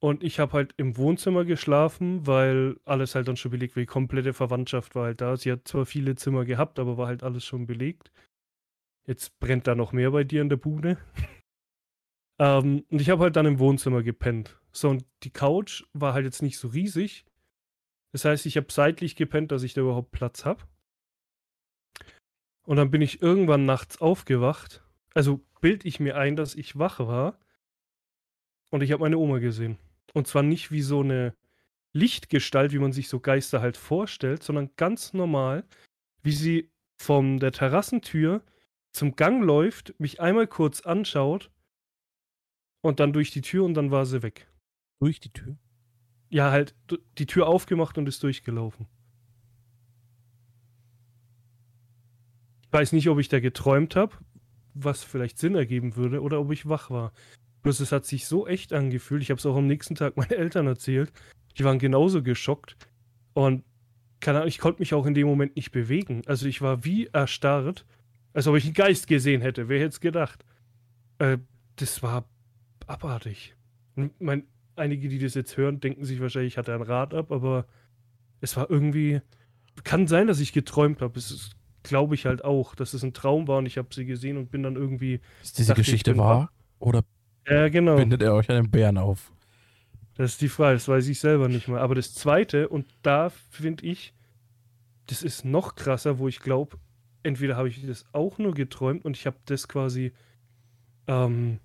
Und ich habe halt im Wohnzimmer geschlafen, weil alles halt dann schon belegt war. Die komplette Verwandtschaft war halt da. Sie hat zwar viele Zimmer gehabt, aber war halt alles schon belegt. Jetzt brennt da noch mehr bei dir in der Bude. ähm, und ich habe halt dann im Wohnzimmer gepennt. So, und die Couch war halt jetzt nicht so riesig. Das heißt, ich habe seitlich gepennt, dass ich da überhaupt Platz habe. Und dann bin ich irgendwann nachts aufgewacht. Also bild ich mir ein, dass ich wach war. Und ich habe meine Oma gesehen. Und zwar nicht wie so eine Lichtgestalt, wie man sich so Geister halt vorstellt, sondern ganz normal, wie sie von der Terrassentür zum Gang läuft, mich einmal kurz anschaut und dann durch die Tür und dann war sie weg. Durch die Tür. Ja, halt die Tür aufgemacht und ist durchgelaufen. Ich weiß nicht, ob ich da geträumt habe, was vielleicht Sinn ergeben würde, oder ob ich wach war. Bloß es hat sich so echt angefühlt. Ich habe es auch am nächsten Tag meinen Eltern erzählt. Die waren genauso geschockt. Und keine Ahnung, ich konnte mich auch in dem Moment nicht bewegen. Also ich war wie erstarrt, als ob ich einen Geist gesehen hätte. Wer hätte es gedacht? Äh, das war abartig. Und mein, einige, die das jetzt hören, denken sich wahrscheinlich, ich hatte ein Rad ab, aber es war irgendwie. Kann sein, dass ich geträumt habe. Es glaube ich halt auch, dass es ein Traum war und ich habe sie gesehen und bin dann irgendwie. Ist diese Geschichte wahr? Oder ja, genau. bindet er euch einen Bären auf? Das ist die Frage, das weiß ich selber nicht mehr. Aber das zweite, und da finde ich, das ist noch krasser, wo ich glaube, entweder habe ich das auch nur geträumt und ich habe das quasi, ähm,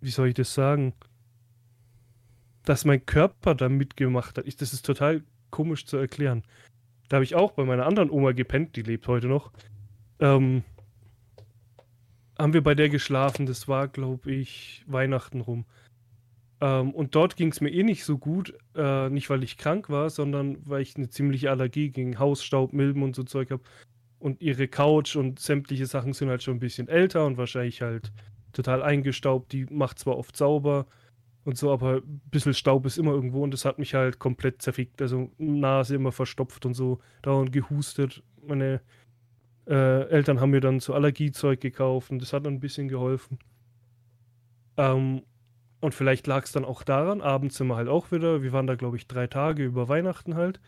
wie soll ich das sagen, dass mein Körper da mitgemacht hat. Ich, das ist total komisch zu erklären. Da habe ich auch bei meiner anderen Oma gepennt, die lebt heute noch. Ähm, haben wir bei der geschlafen. Das war, glaube ich, Weihnachten rum. Ähm, und dort ging es mir eh nicht so gut. Äh, nicht, weil ich krank war, sondern weil ich eine ziemliche Allergie gegen Hausstaub, Milben und so Zeug habe. Und ihre Couch und sämtliche Sachen sind halt schon ein bisschen älter und wahrscheinlich halt total eingestaubt. Die macht zwar oft sauber und so, aber ein bisschen Staub ist immer irgendwo und das hat mich halt komplett zerfickt. Also Nase immer verstopft und so, dauernd gehustet. Meine äh, Eltern haben mir dann so Allergiezeug gekauft und das hat dann ein bisschen geholfen. Ähm, und vielleicht lag es dann auch daran, abends sind wir halt auch wieder, wir waren da glaube ich drei Tage über Weihnachten halt.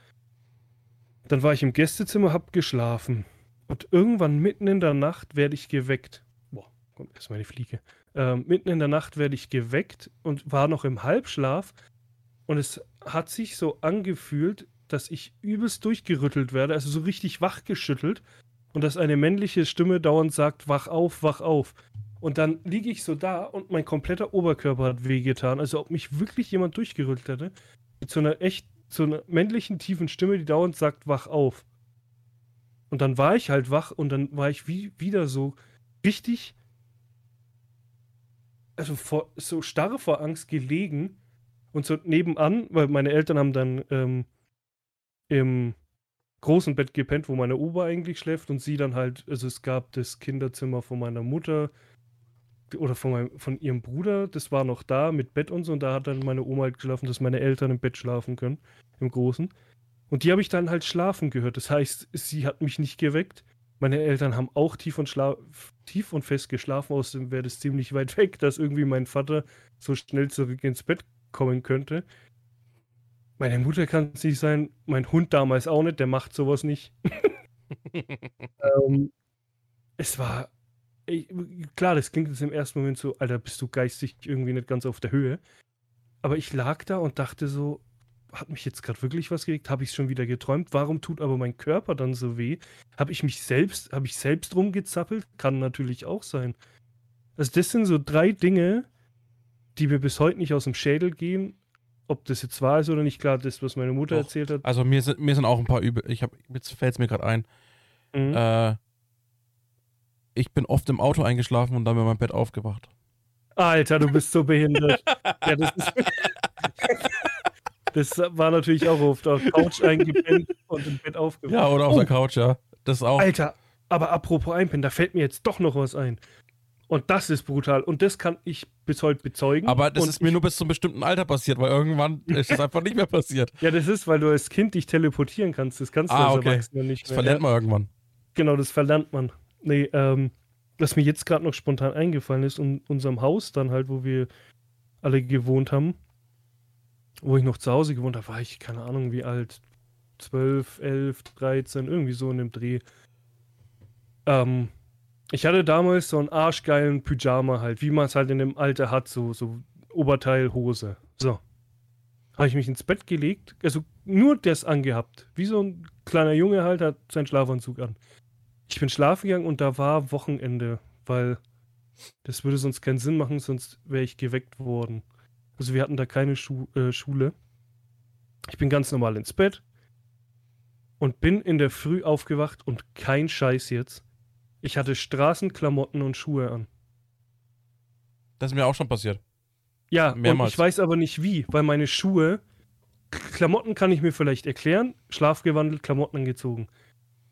Dann war ich im Gästezimmer, hab geschlafen. Und irgendwann mitten in der Nacht werde ich geweckt. Kommt erstmal die Fliege. Ähm, mitten in der Nacht werde ich geweckt und war noch im Halbschlaf. Und es hat sich so angefühlt, dass ich übelst durchgerüttelt werde, also so richtig wachgeschüttelt. Und dass eine männliche Stimme dauernd sagt, wach auf, wach auf. Und dann liege ich so da und mein kompletter Oberkörper hat wehgetan. Also ob mich wirklich jemand durchgerückt hätte. Mit so einer echt, so einer männlichen tiefen Stimme, die dauernd sagt, wach auf. Und dann war ich halt wach und dann war ich wie, wieder so richtig, also vor, so starre vor Angst gelegen. Und so nebenan, weil meine Eltern haben dann ähm, im großen Bett gepennt, wo meine Ober eigentlich schläft und sie dann halt, also es gab das Kinderzimmer von meiner Mutter, oder von, meinem, von ihrem Bruder, das war noch da mit Bett und so, und da hat dann meine Oma halt geschlafen, dass meine Eltern im Bett schlafen können, im Großen. Und die habe ich dann halt schlafen gehört. Das heißt, sie hat mich nicht geweckt. Meine Eltern haben auch tief und, tief und fest geschlafen, außerdem wäre das ziemlich weit weg, dass irgendwie mein Vater so schnell zurück ins Bett kommen könnte. Meine Mutter kann es nicht sein, mein Hund damals auch nicht, der macht sowas nicht. ähm, es war ich, klar, das klingt jetzt im ersten Moment so, Alter, bist du geistig irgendwie nicht ganz auf der Höhe. Aber ich lag da und dachte so, hat mich jetzt gerade wirklich was gelegt? Habe ich schon wieder geträumt? Warum tut aber mein Körper dann so weh? Habe ich mich selbst, habe ich selbst rumgezappelt? Kann natürlich auch sein. Also das sind so drei Dinge, die mir bis heute nicht aus dem Schädel gehen. Ob das jetzt wahr ist oder nicht, klar, das, was meine Mutter Doch. erzählt hat. Also mir sind, mir sind auch ein paar Übel. Ich habe, jetzt fällt es mir gerade ein. Mhm. Äh, ich bin oft im Auto eingeschlafen und dann in meinem Bett aufgewacht. Alter, du bist so behindert. ja, das ist. Das war natürlich auch oft auf der Couch eingepennt und im Bett aufgewacht. Ja, oder auf oh. der Couch, ja. Das auch. Alter, aber apropos einpennen, da fällt mir jetzt doch noch was ein. Und das ist brutal. Und das kann ich bis heute bezeugen. Aber das und ist mir nur bis zu einem bestimmten Alter passiert, weil irgendwann ist es einfach nicht mehr passiert. Ja, das ist, weil du als Kind dich teleportieren kannst. Das kannst du ah, als okay. Erwachsener nicht mehr. Das verlernt man irgendwann. Genau, das verlernt man. Nee, ähm, was mir jetzt gerade noch spontan eingefallen ist, in unserem Haus dann halt, wo wir alle gewohnt haben, wo ich noch zu Hause gewohnt habe, war ich, keine Ahnung, wie alt, 12, 11, 13, irgendwie so in dem Dreh. Ähm, ich hatte damals so einen arschgeilen Pyjama halt, wie man es halt in dem Alter hat, so, so Oberteil, Hose. So. Habe ich mich ins Bett gelegt, also nur das angehabt. Wie so ein kleiner Junge halt, hat seinen Schlafanzug an. Ich bin schlafen gegangen und da war Wochenende, weil das würde sonst keinen Sinn machen, sonst wäre ich geweckt worden. Also wir hatten da keine Schu äh, Schule. Ich bin ganz normal ins Bett und bin in der Früh aufgewacht und kein Scheiß jetzt. Ich hatte Straßenklamotten und Schuhe an. Das ist mir auch schon passiert. Ja, Mehrmals. und ich weiß aber nicht wie, weil meine Schuhe, Klamotten kann ich mir vielleicht erklären, schlafgewandelt, Klamotten angezogen.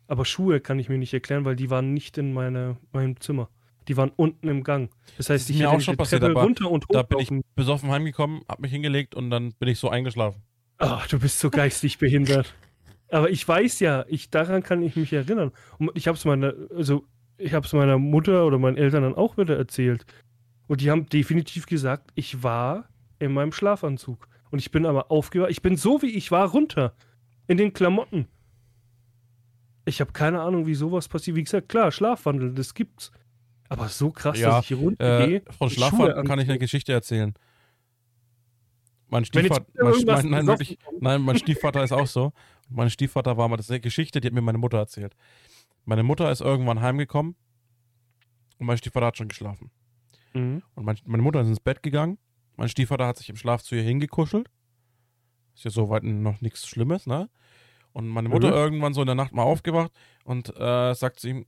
Aber Schuhe kann ich mir nicht erklären, weil die waren nicht in meine, meinem Zimmer. Die waren unten im Gang. Das heißt, ich mir auch schon passiert, aber runter und hoch da bin ich besoffen heimgekommen, hab mich hingelegt und dann bin ich so eingeschlafen. Ach, du bist so geistig behindert. Aber ich weiß ja, ich daran kann ich mich erinnern. Und ich habe es meiner, also ich habe es meiner Mutter oder meinen Eltern dann auch wieder erzählt. Und die haben definitiv gesagt, ich war in meinem Schlafanzug. Und ich bin aber aufgewacht. Ich bin so wie ich war runter. In den Klamotten. Ich habe keine Ahnung, wie sowas passiert. Wie gesagt, klar, Schlafwandel, das gibt's. Aber so krass, Ja, dass ich hier runtergehe. Äh, von Schuhe kann ich eine. Geschichte erzählen. Mein Stiefvater, mein, mein, nein, wirklich, nein, mein Stiefvater ist auch so. Mein Stiefvater war mal, das ist eine Geschichte, die hat mir meine Mutter erzählt. Meine Mutter ist irgendwann heimgekommen und mein Stiefvater hat schon geschlafen. Mhm. Und mein, meine Mutter ist ins Bett gegangen. Mein Stiefvater hat sich im Schlaf zu ihr hingekuschelt. Ist ja soweit noch nichts Schlimmes, ne? Und meine Mutter Mhm. irgendwann so in der Nacht mal aufgewacht und äh, sagt zu ihm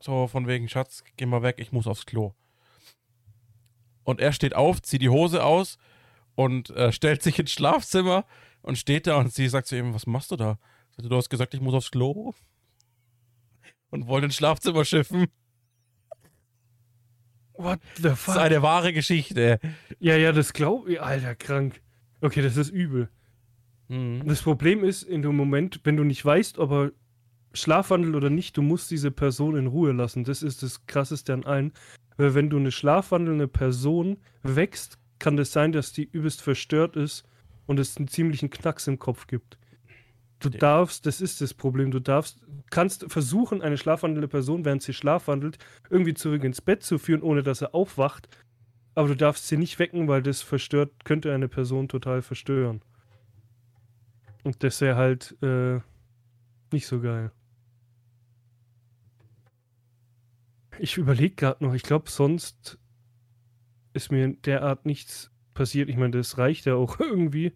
so von wegen, Schatz, geh mal weg, ich muss aufs Klo. Und er steht auf, zieht die Hose aus und äh, stellt sich ins Schlafzimmer und steht da und sie sagt zu ihm, was machst du da? Sagt Du hast gesagt, ich muss aufs Klo. Und wollte ins Schlafzimmer schiffen. What the Das fuck? ist eine wahre Geschichte. Ja, ja, das glaub ich. Alter, krank. Okay, das ist übel. Mhm. Das Problem ist, in dem Moment, wenn du nicht weißt, ob er Schlafwandel oder nicht, du musst diese Person in Ruhe lassen. Das ist das Krasseste an allen. Weil wenn du eine schlafwandelnde Person wächst, kann es sein, dass die übelst verstört ist und es einen ziemlichen Knacks im Kopf gibt. Du Ja. darfst, das ist das Problem, du darfst, kannst versuchen, eine schlafwandelnde Person, während sie schlafwandelt, irgendwie zurück ins Bett zu führen, ohne dass er aufwacht. Aber du darfst sie nicht wecken, weil das verstört, könnte eine Person total verstören. Und das wäre halt äh, nicht so geil. Ich überlege gerade noch, ich glaube, sonst ist mir derart nichts passiert. Ich meine, das reicht ja auch irgendwie.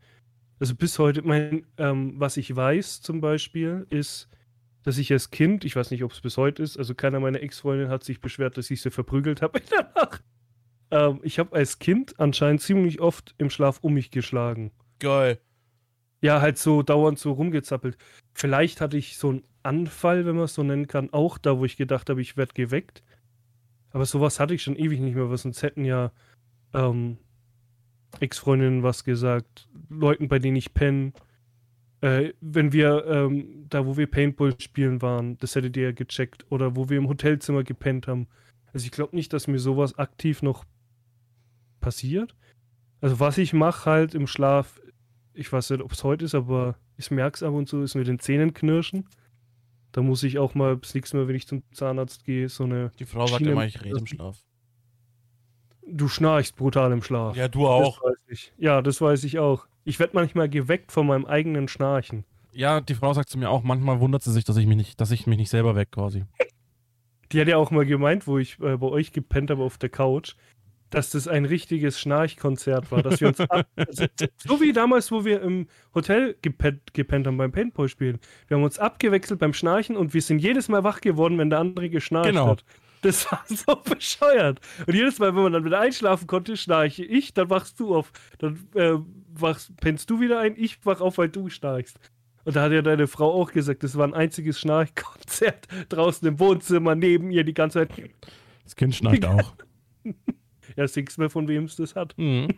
Also bis heute, mein, ähm, was ich weiß zum Beispiel, ist, dass ich als Kind, ich weiß nicht, ob es bis heute ist, also keiner meiner Ex-Freundinnen hat sich beschwert, dass ich sie verprügelt habe in der Nacht. Ähm, ich habe als Kind anscheinend ziemlich oft im Schlaf um mich geschlagen. Geil. Ja, halt so dauernd so rumgezappelt. Vielleicht hatte ich so einen Anfall, wenn man es so nennen kann, auch da, wo ich gedacht habe, ich werde geweckt. Aber sowas hatte ich schon ewig nicht mehr, weil sonst hätten ja ähm, Ex-Freundinnen was gesagt, Leuten, bei denen ich penne. Äh, wenn wir ähm, da, wo wir Paintball spielen waren, das hättet ihr ja gecheckt. Oder wo wir im Hotelzimmer gepennt haben. Also ich glaube nicht, dass mir sowas aktiv noch passiert. Also was ich mache halt im Schlaf, ich weiß nicht, ob es heute ist, aber ich merke es ab und zu, ist mit den Zähnen knirschen. Da muss ich auch mal das nächste Mal, wenn ich zum Zahnarzt gehe, so eine. Die Frau sagt Schiene- immer, ich rede im Schlaf. Du schnarchst brutal im Schlaf. Ja, du Das auch. ich. Ja, das weiß ich auch. Ich werde manchmal geweckt von meinem eigenen Schnarchen. Ja, die Frau sagt zu mir auch, manchmal wundert sie sich, dass ich mich nicht, dass ich mich nicht selber weg quasi. Die hat ja auch mal gemeint, wo ich äh, bei euch gepennt habe auf der Couch, dass das ein richtiges Schnarchkonzert war, dass wir uns also, so wie damals, wo wir im Hotel gepennt, gepennt haben beim Paintball-Spielen. Wir haben uns abgewechselt beim Schnarchen und wir sind jedes Mal wach geworden, wenn der andere geschnarcht Genau. hat. Das war so bescheuert. Und jedes Mal, wenn man dann wieder einschlafen konnte, schnarche ich, dann wachst du auf. Dann äh, wachst, pennst du wieder ein, ich wach auf, weil du schnarchst. Und da hat ja deine Frau auch gesagt, das war ein einziges Schnarchkonzert draußen im Wohnzimmer neben ihr die ganze Zeit. Das Kind schnarcht auch. Ja, singst mehr von wem es das hat. Mhm.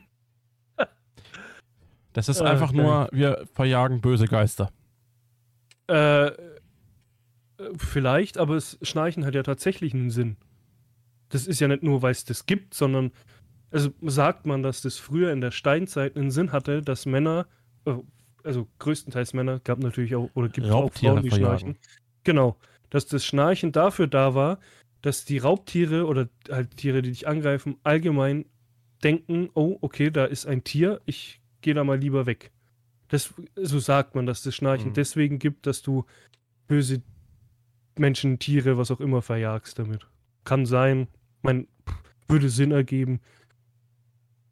Das ist Ah, einfach nur, wir verjagen böse Geister. Äh, äh, vielleicht, aber das Schnarchen hat ja tatsächlich einen Sinn. Das ist ja nicht nur, weil es das gibt, sondern, also sagt man, dass das früher in der Steinzeit einen Sinn hatte, dass Männer, äh, also größtenteils Männer, gab natürlich auch, oder gibt auch Frauen, die verjagen. schnarchen. Genau, dass das Schnarchen dafür da war, dass die Raubtiere oder halt Tiere, die dich angreifen, allgemein denken, oh, okay, da ist ein Tier, ich gehe da mal lieber weg. Das, so sagt man, dass das Schnarchen Mhm. deswegen gibt, dass du böse Menschen, Tiere, was auch immer verjagst damit. Kann sein, mein, würde Sinn ergeben.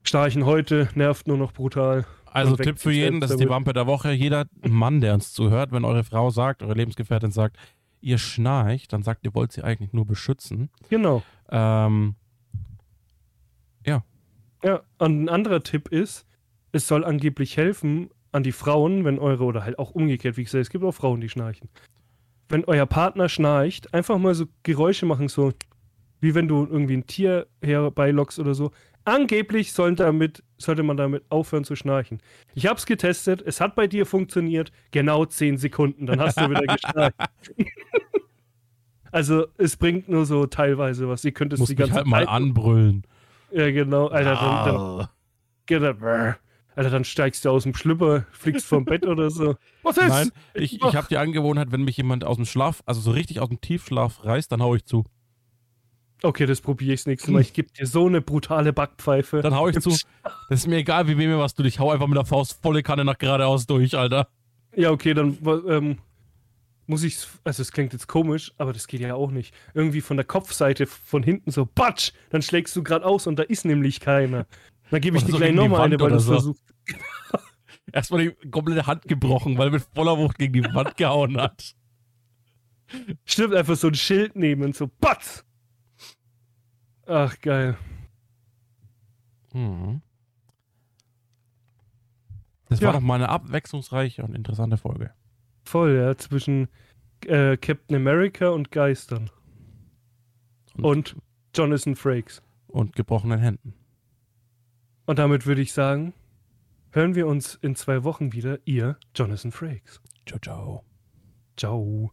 Schnarchen heute nervt nur noch brutal. Also Tipp für jeden, das ist die. Wampe der Woche. Jeder Mann, der uns zuhört, wenn eure Frau sagt, eure Lebensgefährtin sagt, ihr schnarcht, dann sagt ihr, wollt sie eigentlich nur beschützen. Genau. Ähm, Ja, und ein anderer Tipp ist, es soll angeblich helfen an die Frauen, wenn eure, oder halt auch umgekehrt, wie gesagt, es gibt auch Frauen, die schnarchen. Wenn euer Partner schnarcht, einfach mal so Geräusche machen, so wie wenn du irgendwie ein Tier herbeilockst oder so. Angeblich sollen damit, sollte man damit aufhören zu schnarchen. Ich habe es getestet, es hat bei dir funktioniert, genau 10 Sekunden, dann hast du wieder geschnarcht. also es bringt nur so teilweise was. Ihr könnt es Muss die mich ganze halt mal Zeit- anbrüllen. Ja, genau. Alter, dann, dann, brr. Alter, dann steigst du aus dem Schlüpper, fliegst vom Bett oder so. Was ist? Nein, ich, ich habe die Angewohnheit, wenn mich jemand aus dem Schlaf, also so richtig aus dem Tiefschlaf reißt, dann hau ich zu. Okay, das probiere ich das nächste Mal. Ich gebe dir so eine brutale Backpfeife. Dann hau ich zu. Das ist mir egal, wie wem mir was du. Ich hau einfach mit der Faust volle Kanne nach geradeaus durch, Alter. Ja, okay, dann ähm, muss ich, also es klingt jetzt komisch, aber das geht ja auch nicht. Irgendwie von der Kopfseite von hinten so, batsch, dann schlägst du gerade aus und da ist nämlich keiner. Dann gebe ich dir so gleich nochmal eine, weil du so. versuchst. Erstmal die komplette Hand gebrochen, weil er mit voller Wucht gegen die Wand gehauen hat. Stimmt, einfach so ein Schild nehmen und so, batz! Ach, geil. Mhm. Das Ja. war doch mal eine abwechslungsreiche und interessante Folge. Voll, ja, zwischen äh, Captain America und Geistern. Und Jonathan Frakes. und gebrochenen Händen. Und damit würde ich sagen, hören wir uns in zwei Wochen wieder, ihr Jonathan Frakes. Ciao, ciao. Ciao.